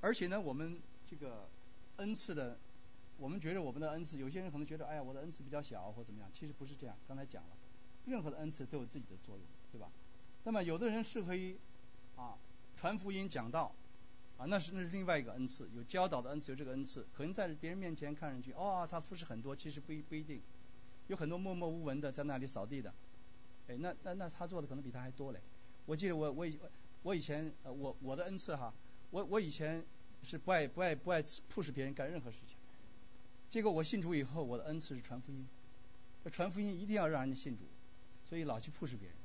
而且呢，我们这个恩赐的。我们觉得我们的恩赐，有些人可能觉得，哎呀，我的恩赐比较小或怎么样，其实不是这样。刚才讲了，任何的恩赐都有自己的作用，对吧？那么有的人适合于啊传福音讲道，啊那是那是另外一个恩赐，有教导的恩赐，有这个恩赐，可能在别人面前看上去，哦，他服侍很多，其实不一不一定，有很多默默无闻的在那里扫地的，哎，那那那他做的可能比他还多嘞。我记得我我以我以前呃我我的恩赐哈，我我以前是不爱不爱不爱促使别人干任何事情。结果我信主以后，我的恩赐是传福音。传福音一定要让人家信主，所以老去 push 别人。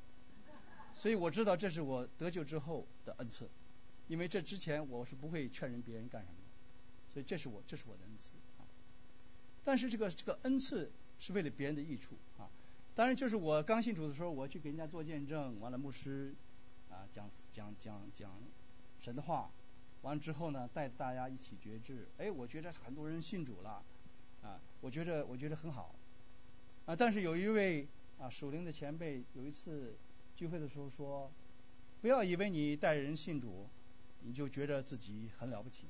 所以我知道这是我得救之后的恩赐，因为这之前我是不会劝人别人干什么的。所以这是我这是我的恩赐啊。但是这个这个恩赐是为了别人的益处啊。当然就是我刚信主的时候，我去给人家做见证，完了牧师啊讲讲讲讲神的话，完了之后呢带着大家一起觉知，哎，我觉得很多人信主了。啊，我觉得我觉得很好，啊，但是有一位啊属灵的前辈有一次聚会的时候说，不要以为你带人信主，你就觉得自己很了不起，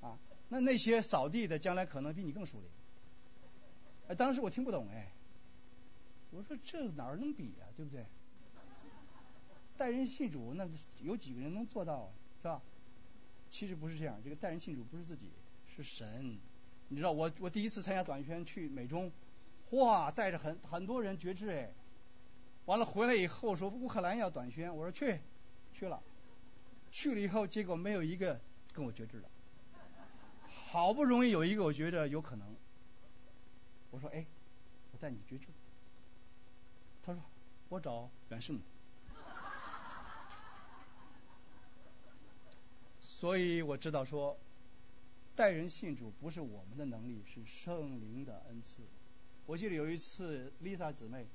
啊，那那些扫地的将来可能比你更熟练，哎，当时我听不懂哎，我说这哪儿能比啊，对不对？带人信主那有几个人能做到啊是吧？其实不是这样，这个带人信主不是自己，是神。你知道我我第一次参加短宣去美中，哇，带着很很多人觉知哎，完了回来以后说乌克兰要短宣，我说去，去了，去了以后结果没有一个跟我觉知的，好不容易有一个我觉得有可能，我说哎，我带你觉知，他说我找袁师母。所以我知道说，待人信主不是我们的能力，是圣灵的恩赐。我记得有一次，Lisa 姊妹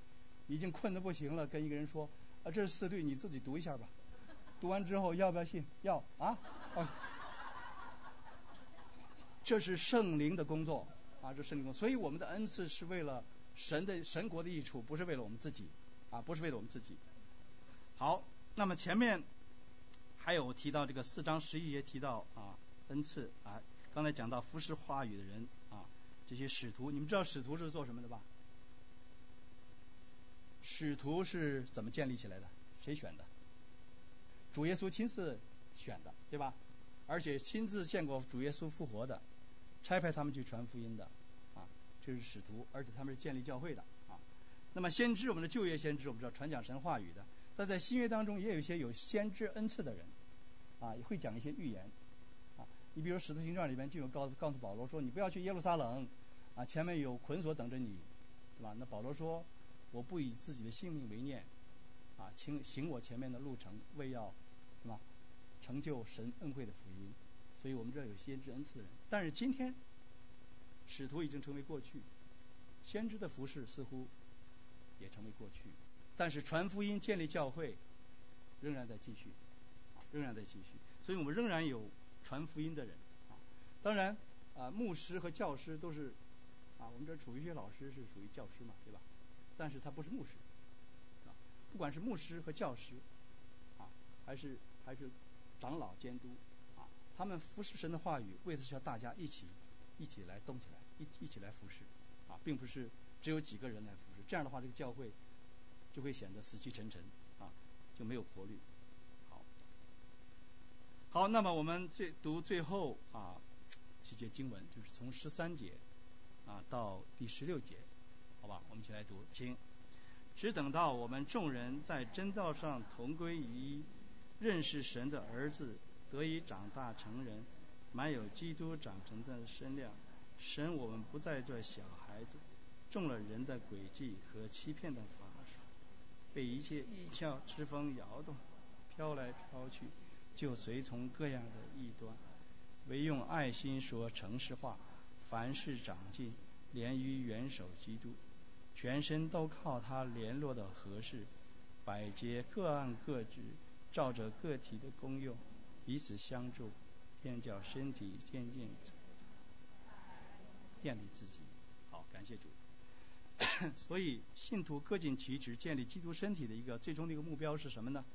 已经困得不行了，跟一个人说：“啊，这是四律，你自己读一下吧。”读完之后要不要信？要啊！这是圣灵的工作啊，这圣灵工作。所以我们的恩赐是为了神的神国的益处，不是为了我们自己啊，不是为了我们自己。好，那么前面。还有提到这个四章十一节提到啊恩赐啊，刚才讲到服侍话语的人啊，这些使徒，你们知道使徒是做什么的吧？使徒是怎么建立起来的？谁选的？主耶稣亲自选的，对吧？而且亲自见过主耶稣复活的，差派他们去传福音的啊，这是使徒，而且他们是建立教会的啊。那么先知，我们的旧约先知，我们知道传讲神话语的，但在新约当中也有一些有先知恩赐的人。啊，也会讲一些预言，啊，你比如《使徒行传》里面就有告诉告诉保罗说，你不要去耶路撒冷，啊，前面有捆锁等着你，对吧？那保罗说，我不以自己的性命为念，啊，请行我前面的路程，为要，是吧？成就神恩惠的福音。所以我们这有先知恩赐的人，但是今天，使徒已经成为过去，先知的服饰似乎也成为过去，但是传福音、建立教会仍然在继续。仍然在继续，所以我们仍然有传福音的人啊。当然啊，牧师和教师都是啊，我们这楚玉学老师是属于教师嘛，对吧？但是他不是牧师啊。不管是牧师和教师啊，还是还是长老监督啊，他们服侍神的话语，为的是要大家一起一起来动起来，一一起来服侍啊，并不是只有几个人来服侍。这样的话，这个教会就会显得死气沉沉啊，就没有活力。好，那么我们最读最后啊几节经文，就是从十三节啊到第十六节，好吧？我们一起来读，请。只等到我们众人在真道上同归于一，认识神的儿子，得以长大成人，满有基督长成的身量，神我们不再做小孩子，中了人的诡计和欺骗的法术，被一切异教之风摇动，飘来飘去。就随从各样的异端，唯用爱心说诚实话，凡事长进，连于元首基督，全身都靠他联络的合适，百节各按各职，照着个体的功用，彼此相助，便叫身体渐渐建立自己。好，感谢主。所以信徒各尽其职，建立基督身体的一个最终的一个目标是什么呢？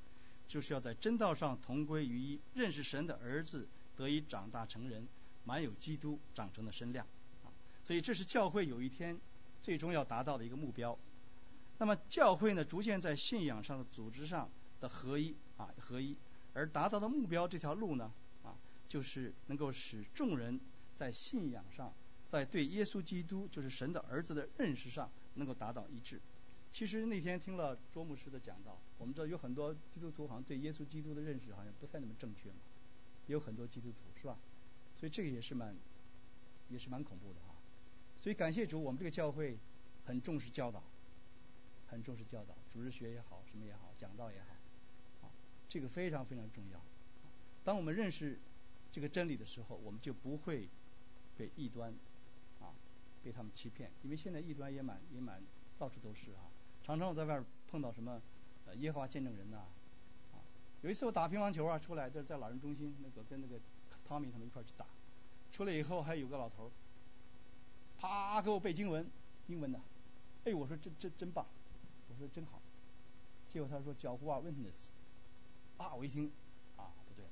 就是要在真道上同归于一，认识神的儿子，得以长大成人，满有基督长成的身量。啊，所以这是教会有一天最终要达到的一个目标。那么教会呢，逐渐在信仰上的组织上的合一啊合一，而达到的目标这条路呢啊，就是能够使众人在信仰上，在对耶稣基督就是神的儿子的认识上能够达到一致。其实那天听了卓牧师的讲道，我们知道有很多基督徒好像对耶稣基督的认识好像不太那么正确嘛，有很多基督徒是吧？所以这个也是蛮，也是蛮恐怖的哈。所以感谢主，我们这个教会很重视教导，很重视教导，主日学也好，什么也好，讲道也好，啊，这个非常非常重要。当我们认识这个真理的时候，我们就不会被异端啊被他们欺骗，因为现在异端也蛮也蛮到处都是啊。常常我在外边碰到什么呃耶和华见证人呐，啊，有一次我打乒乓球啊出来，就是在老人中心那个跟那个汤米他们一块去打，出来以后还有个老头，啪给我背经文，英文的，哎我说真真真棒，我说真好，结果他说叫 w h witness，啊我一听啊不对了，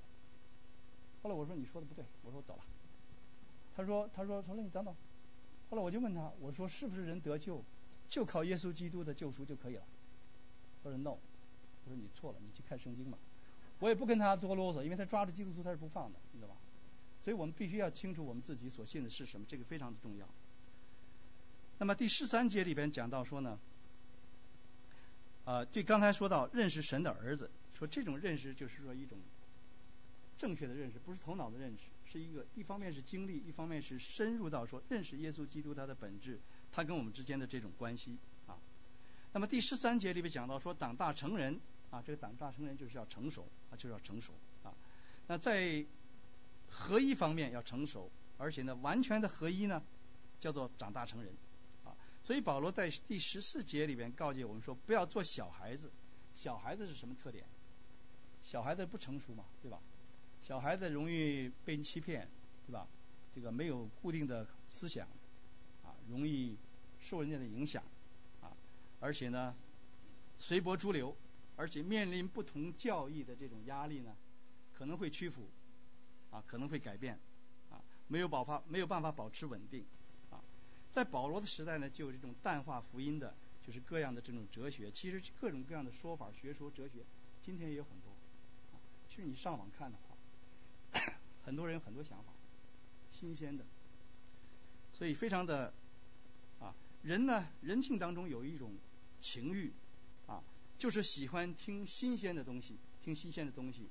后来我说你说的不对，我说我走了，他说他说他说你等等，后来我就问他我说是不是人得救？就靠耶稣基督的救赎就可以了。他说 no，我说你错了，你去看圣经吧。我也不跟他多啰嗦，因为他抓着基督徒他是不放的，你知道吧？所以我们必须要清楚我们自己所信的是什么，这个非常的重要。那么第十三节里边讲到说呢，呃，对刚才说到认识神的儿子，说这种认识就是说一种正确的认识，不是头脑的认识，是一个一方面是经历，一方面是深入到说认识耶稣基督他的本质，他跟我们之间的这种关系啊。那么第十三节里边讲到说长大成人啊，这个长大成人就是要成熟啊，就是要成熟啊。那在合一方面要成熟，而且呢，完全的合一呢，叫做长大成人，所以保罗在第十四节里边告诫我们说，不要做小孩子。小孩子是什么特点？小孩子不成熟嘛，对吧？小孩子容易被人欺骗，对吧？这个没有固定的思想，啊，容易受人家的影响，啊，而且呢，随波逐流，而且面临不同教义的这种压力呢，可能会屈服。啊，可能会改变，啊，没有爆发，没有办法保持稳定，在保罗的时代呢，就有这种淡化福音的，就是各样的这种哲学，其实各种各样的说法、学说、哲学，今天也有很多，啊，其实你上网看的话，很多人有很多想法，新鲜的，所以非常的，啊，人呢，人性当中有一种情欲，啊，就是喜欢听新鲜的东西，听新鲜的东西。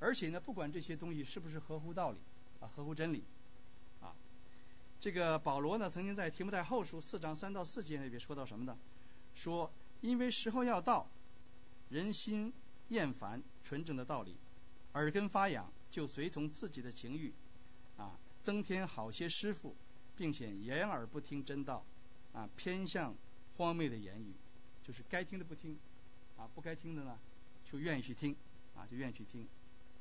而且呢，不管这些东西是不是合乎道理啊，合乎真理，这个保罗呢曾经在提摩太后书四章三到四节里边说到什么呢？说因为时候要到，人心厌烦纯正的道理，耳根发痒，就随从自己的情欲啊，增添好些师傅，并且掩耳不听真道啊，偏向荒谬的言语，就是该听的不听啊，不该听的呢就愿意去听啊，就愿意去听。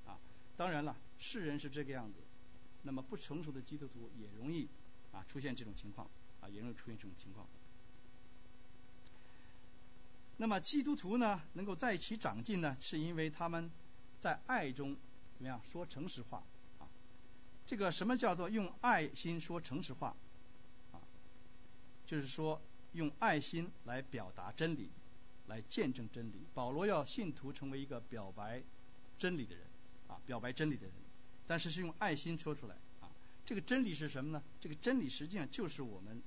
啊当然了，世人是这个样子，那么不成熟的基督徒也容易啊出现这种情况啊，也容易出现这种情况。那么基督徒呢，能够在一起长进呢，是因为他们在爱中怎么样说诚实话啊？这个什么叫做用爱心说诚实话啊？就是说用爱心来表达真理，来见证真理。保罗要信徒成为一个表白真理的人。啊，表白真理的人，但是是用爱心说出来。这个真理是什么呢？这个真理实际上就是我们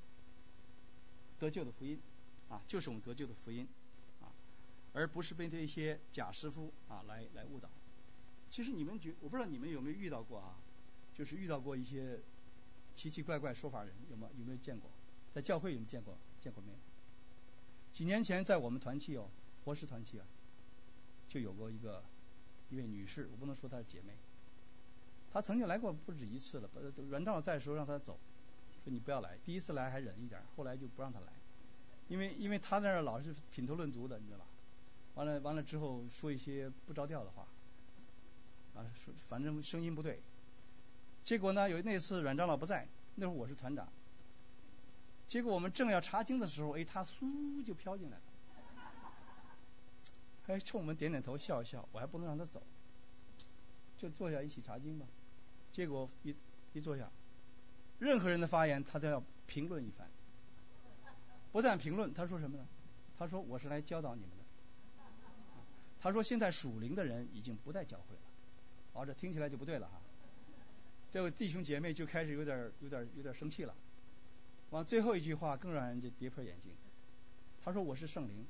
得救的福音啊，就是我们得救的福音啊，而不是被这些假师傅啊来来误导。其实你们觉，我不知道你们有没有遇到过啊，就是遇到过一些奇奇怪怪说法人，有没有没有见过？在教会有没有见过？见过没有？几年前在我们团契哦，博士团契啊，就有过一个。一位女士，我不能说她是姐妹。他曾经来过不止一次了，阮长老在的时候让他走，说你不要来。第一次来还忍一点，后来就不让他来，因为因为他那儿老是品头论足的，你知道吧？完了完了之后说一些不着调的话，啊，说反正声音不对。结果呢，有那次阮长老不在，那会儿我是团长。结果我们正要查经的时候，哎，他嗖就飘进来了。还冲我们点点头笑一笑，我还不能让他走，就坐下一起查经吧。结果一一坐下，任何人的发言他都要评论一番。不但评论，他说什么呢？他说我是来教导你们的。他说现在属灵的人已经不在教会了，哦，这听起来就不对了哈。这位弟兄姐妹就开始有点有点有点生气了。完最后一句话更让人家跌破眼镜。他说我是圣灵。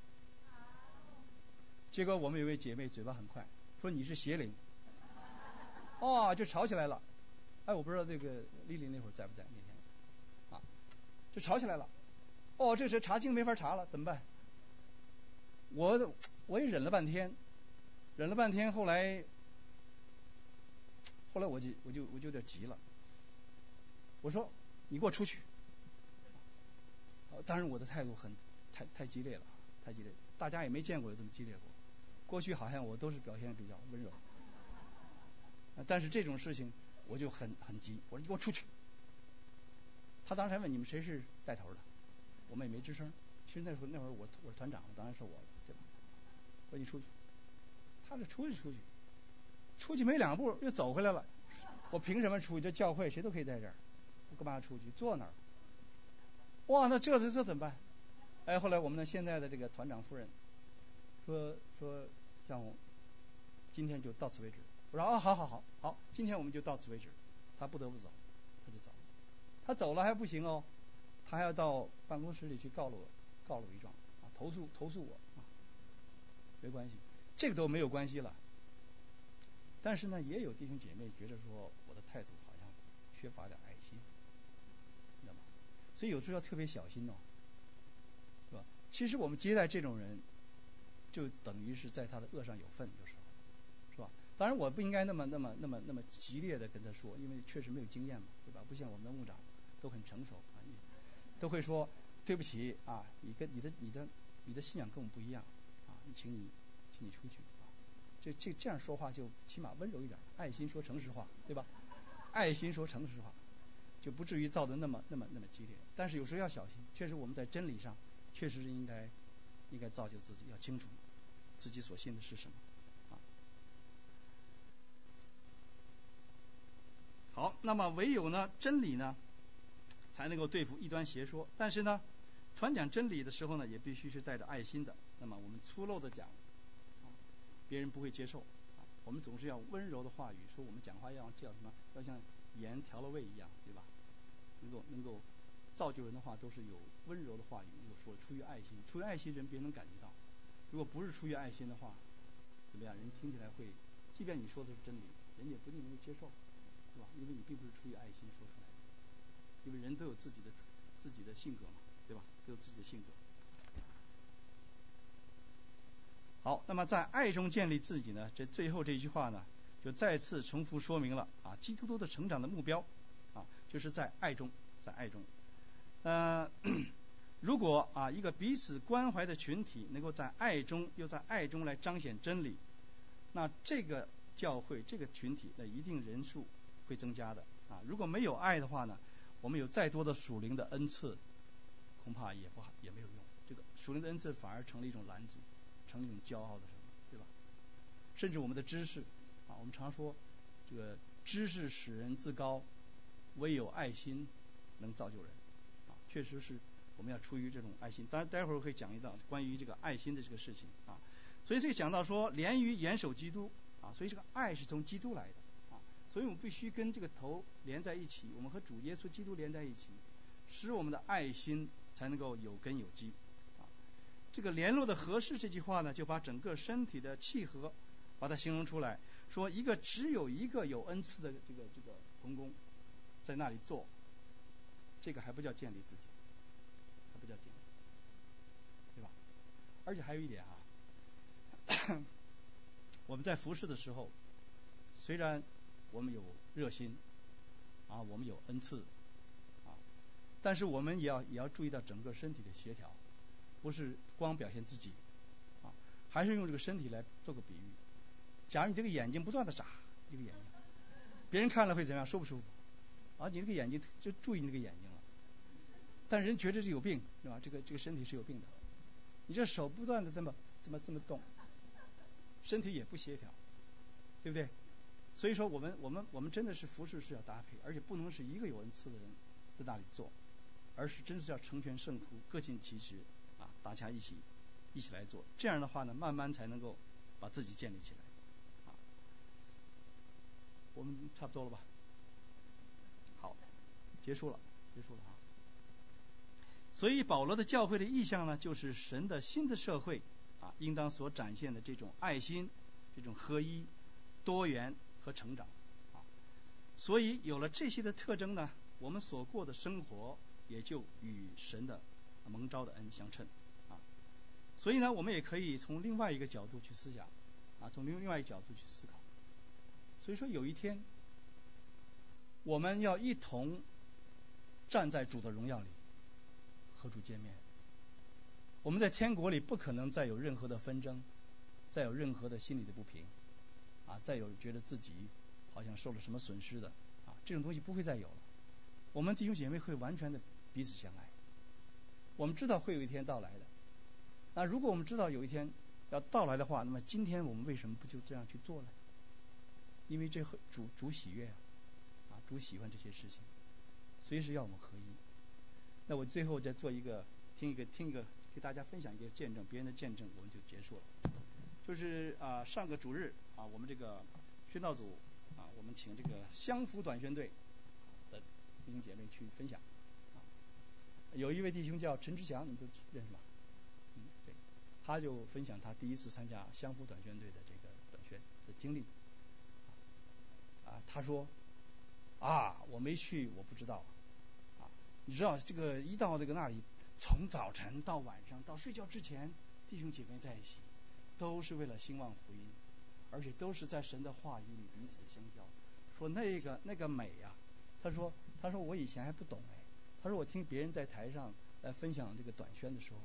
结果我们有位姐妹嘴巴很快，说你是邪灵，哦，就吵起来了。哎，我不知道这个丽丽那会儿在不在那天，啊，就吵起来了。哦，这时查经没法查了，怎么办？我我也忍了半天，忍了半天，后来后来我就我就我就有点急了。我说你给我出去。当然我的态度很太太激烈了，太激烈，大家也没见过有这么激烈过。过去好像我都是表现比较温柔，但是这种事情我就很很急，我说你给我出去。他当时还问你们谁是带头的，我们也没吱声。其实那时候那会儿我我是团长，当然是我了，对吧？我说你出去，他这出去出去，出去没两步又走回来了。我凭什么出去？这教会谁都可以在这儿，我干嘛要出去？坐那儿。哇，那这这这怎么办？哎，后来我们的现在的这个团长夫人说说。像今天就到此为止。我说啊，好好好好，今天我们就到此为止。他不得不走，他就走。他走了还不行哦，他还要到办公室里去告了我，告了我一状，啊，投诉投诉我，啊，没关系，这个都没有关系了。但是呢，也有弟兄姐妹觉得说我的态度好像缺乏点爱心，知道吗？所以有时候要特别小心哦，是吧？其实我们接待这种人，就等于是在他的恶上有份，就，是？当然我不应该那么那么那么那么激烈的跟他说，因为确实没有经验嘛，对吧？不像我们的牧长。都很成熟啊，都会说对不起啊，你跟你的你的你的信仰跟我们不一样啊，你请你请你出去啊，这这这样说话就起码温柔一点，爱心说诚实话，对吧？爱心说诚实话，就不至于造的那么那么那么激烈。但是有时候要小心，确实我们在真理上确实是应该应该造就自己，要清楚自己所信的是什么啊。好，那么唯有呢真理呢？才能够对付异端邪说，但是呢，传讲真理的时候呢，也必须是带着爱心的。那么我们粗陋的讲，别人不会接受。我们总是要温柔的话语，说我们讲话要叫什么？要像盐调了味一样，对吧？能够能够造就人的话，都是有温柔的话语，有说出于爱心，出于爱心人别人能感觉到。如果不是出于爱心的话，怎么样？人听起来会，即便你说的是真理，人家不一定能够接受，是吧？因为你并不是出于爱心说出来的。因为人都有自己的自己的性格嘛，对吧？都有自己的性格。好，那么在爱中建立自己呢？这最后这句话呢，就再次重复说明了啊，基督徒的成长的目标啊，就是在爱中，在爱中。呃，如果啊一个彼此关怀的群体能够在爱中，又在爱中来彰显真理，那这个教会这个群体那一定人数会增加的啊。如果没有爱的话呢？我们有再多的属灵的恩赐，恐怕也不好，也没有用。这个属灵的恩赐反而成了一种拦阻，成了一种骄傲的什么，对吧？甚至我们的知识啊，我们常说这个知识使人自高，唯有爱心能造就人啊。确实是我们要出于这种爱心。当然，待会儿会讲一道关于这个爱心的这个事情啊。所以这个讲到说，连于严守基督啊，所以这个爱是从基督来的。所以我们必须跟这个头连在一起，我们和主耶稣基督连在一起，使我们的爱心才能够有根有基。啊，这个联络的合适这句话呢，就把整个身体的契合，把它形容出来，说一个只有一个有恩赐的这个这个童工，在那里做，这个还不叫建立自己，还不叫建立，对吧？而且还有一点啊，我们在服侍的时候，虽然我们有热心，啊，我们有恩赐，啊，但是我们也要也要注意到整个身体的协调，不是光表现自己，啊，还是用这个身体来做个比喻。假如你这个眼睛不断的眨，这个眼睛，别人看了会怎样？舒不舒服？啊，你这个眼睛就注意那个眼睛了，但人觉得是有病，是吧？这个这个身体是有病的。你这手不断的这么这么这么动，身体也不协调，对不对？所以说，我们我们我们真的是服饰是要搭配，而且不能是一个有恩赐的人在那里做，而是真是要成全圣徒，各尽其职啊，大家一起一起来做。这样的话呢，慢慢才能够把自己建立起来。啊，我们差不多了吧？好，结束了，结束了啊。所以保罗的教会的意向呢，就是神的新的社会啊，应当所展现的这种爱心、这种合一、多元。和成长，啊，所以有了这些的特征呢，我们所过的生活也就与神的蒙召的恩相称，啊，所以呢，我们也可以从另外一个角度去思想，啊，从另另外一个角度去思考。所以说，有一天，我们要一同站在主的荣耀里和主见面。我们在天国里不可能再有任何的纷争，再有任何的心理的不平。啊，再有觉得自己好像受了什么损失的啊，这种东西不会再有了。我们弟兄姐妹会完全的彼此相爱。我们知道会有一天到来的。那如果我们知道有一天要到来的话，那么今天我们为什么不就这样去做呢？因为这主主喜悦啊，啊，主喜欢这些事情，随时要我们合一。那我最后再做一个听一个听一个给大家分享一个见证，别人的见证我们就结束了。就是啊，上个主日啊，我们这个宣道组啊，我们请这个相福短宣队的弟兄姐妹去分享。有一位弟兄叫陈志祥，你都认识吧？嗯，对，他就分享他第一次参加相扑短宣队的这个短宣的经历。啊，他说，啊，我没去，我不知道。啊，你知道这个一到这个那里，从早晨到晚上到睡觉之前，弟兄姐妹在一起，都是为了兴旺福音，而且都是在神的话语里彼此相交。说那个那个美呀，他说他说我以前还不懂哎，他说我听别人在台上来分享这个短宣的时候，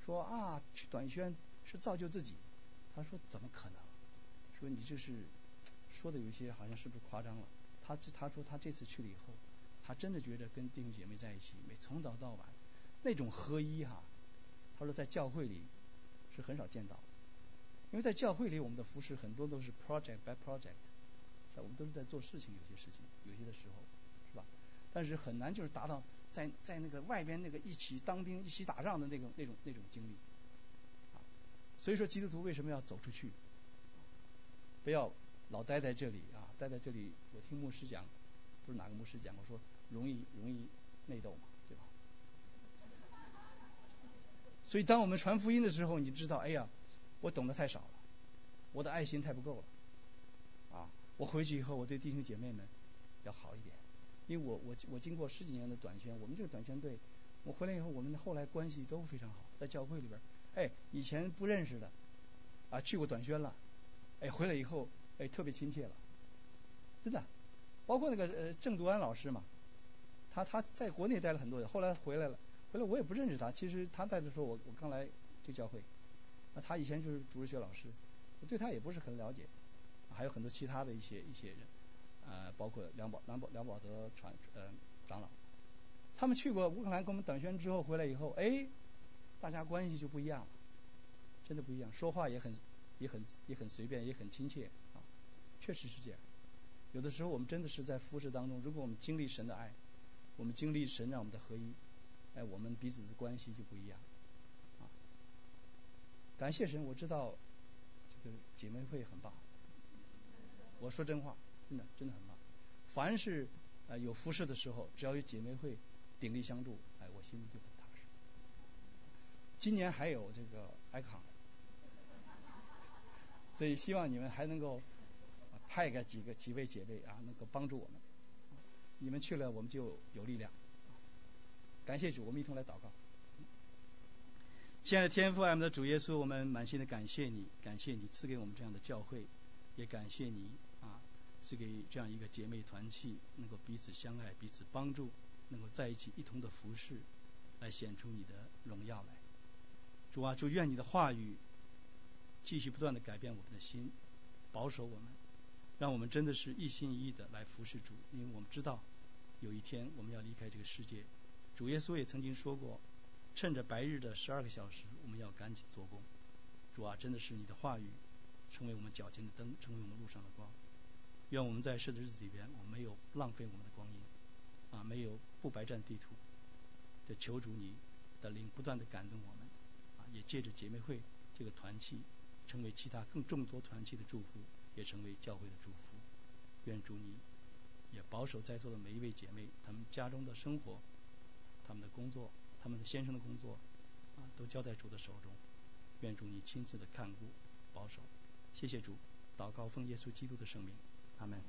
说啊去短宣是造就自己，他说怎么可能？说你这是说的有些好像是不是夸张了？他这他说他这次去了以后，他真的觉得跟弟兄姐妹在一起，每从早到晚那种合一哈，他说在教会里是很少见到，因为在教会里我们的服饰很多都是 project by project。我们都是在做事情，有些事情，有些的时候，是吧？但是很难就是达到在在那个外边那个一起当兵、一起打仗的那种那种那种经历。啊，所以说基督徒为什么要走出去？不要老待在这里啊！待在这里，我听牧师讲，不是哪个牧师讲过，说容易容易内斗嘛，对吧？所以当我们传福音的时候，你知道，哎呀，我懂得太少了，我的爱心太不够了。啊我回去以后，我对弟兄姐妹们要好一点，因为我我我经过十几年的短宣，我们这个短宣队，我回来以后，我们后来关系都非常好，在教会里边，哎，以前不认识的，啊，去过短宣了，哎，回来以后，哎，特别亲切了，真的，包括那个呃郑独安老师嘛，他他在国内待了很多年，后来回来了，回来我也不认识他，其实他在的时候，我我刚来这教会，那他以前就是主日学老师，我对他也不是很了解。还有很多其他的一些一些人，呃，包括梁宝梁宝梁宝德传呃长老，他们去过乌克兰跟我们短宣之后回来以后，哎，大家关系就不一样了，真的不一样，说话也很也很也很随便，也很亲切，确实是这样。有的时候我们真的是在服侍当中，如果我们经历神的爱，我们经历神让我们的合一，哎，我们彼此的关系就不一样。感谢神，我知道这个姐妹会很棒。我说真话，真的真的很棒。凡是呃有服侍的时候，只要有姐妹会鼎力相助，哎，我心里就很踏实。今年还有这个 icon，所以希望你们还能够派个几个几位姐妹啊，能够帮助我们。你们去了，我们就有力量。感谢主，我们一同来祷告。亲爱的天父，爱我们的主耶稣，我们满心的感谢你，感谢你赐给我们这样的教会，也感谢你啊。赐给这样一个姐妹团契，能够彼此相爱、彼此帮助，能够在一起一同的服侍，来显出你的荣耀来。主啊，就愿你的话语继续不断的改变我们的心，保守我们，让我们真的是一心一意的来服侍主。因为我们知道有一天我们要离开这个世界。主耶稣也曾经说过，趁着白日的十二个小时，我们要赶紧做工。主啊，真的是你的话语成为我们脚前的灯，成为我们路上的光。愿我们在世的日子里边，我们没有浪费我们的光阴，啊，没有不白占地图。就求主你的灵不断的感动我们，啊，也借着姐妹会这个团契，成为其他更众多团契的祝福，也成为教会的祝福。愿主你也保守在座的每一位姐妹，她们家中的生活、他们的工作、他们的先生的工作，啊，都交在主的手中。愿主你亲自的看顾、保守。谢谢主，祷告奉耶稣基督的圣名。阿门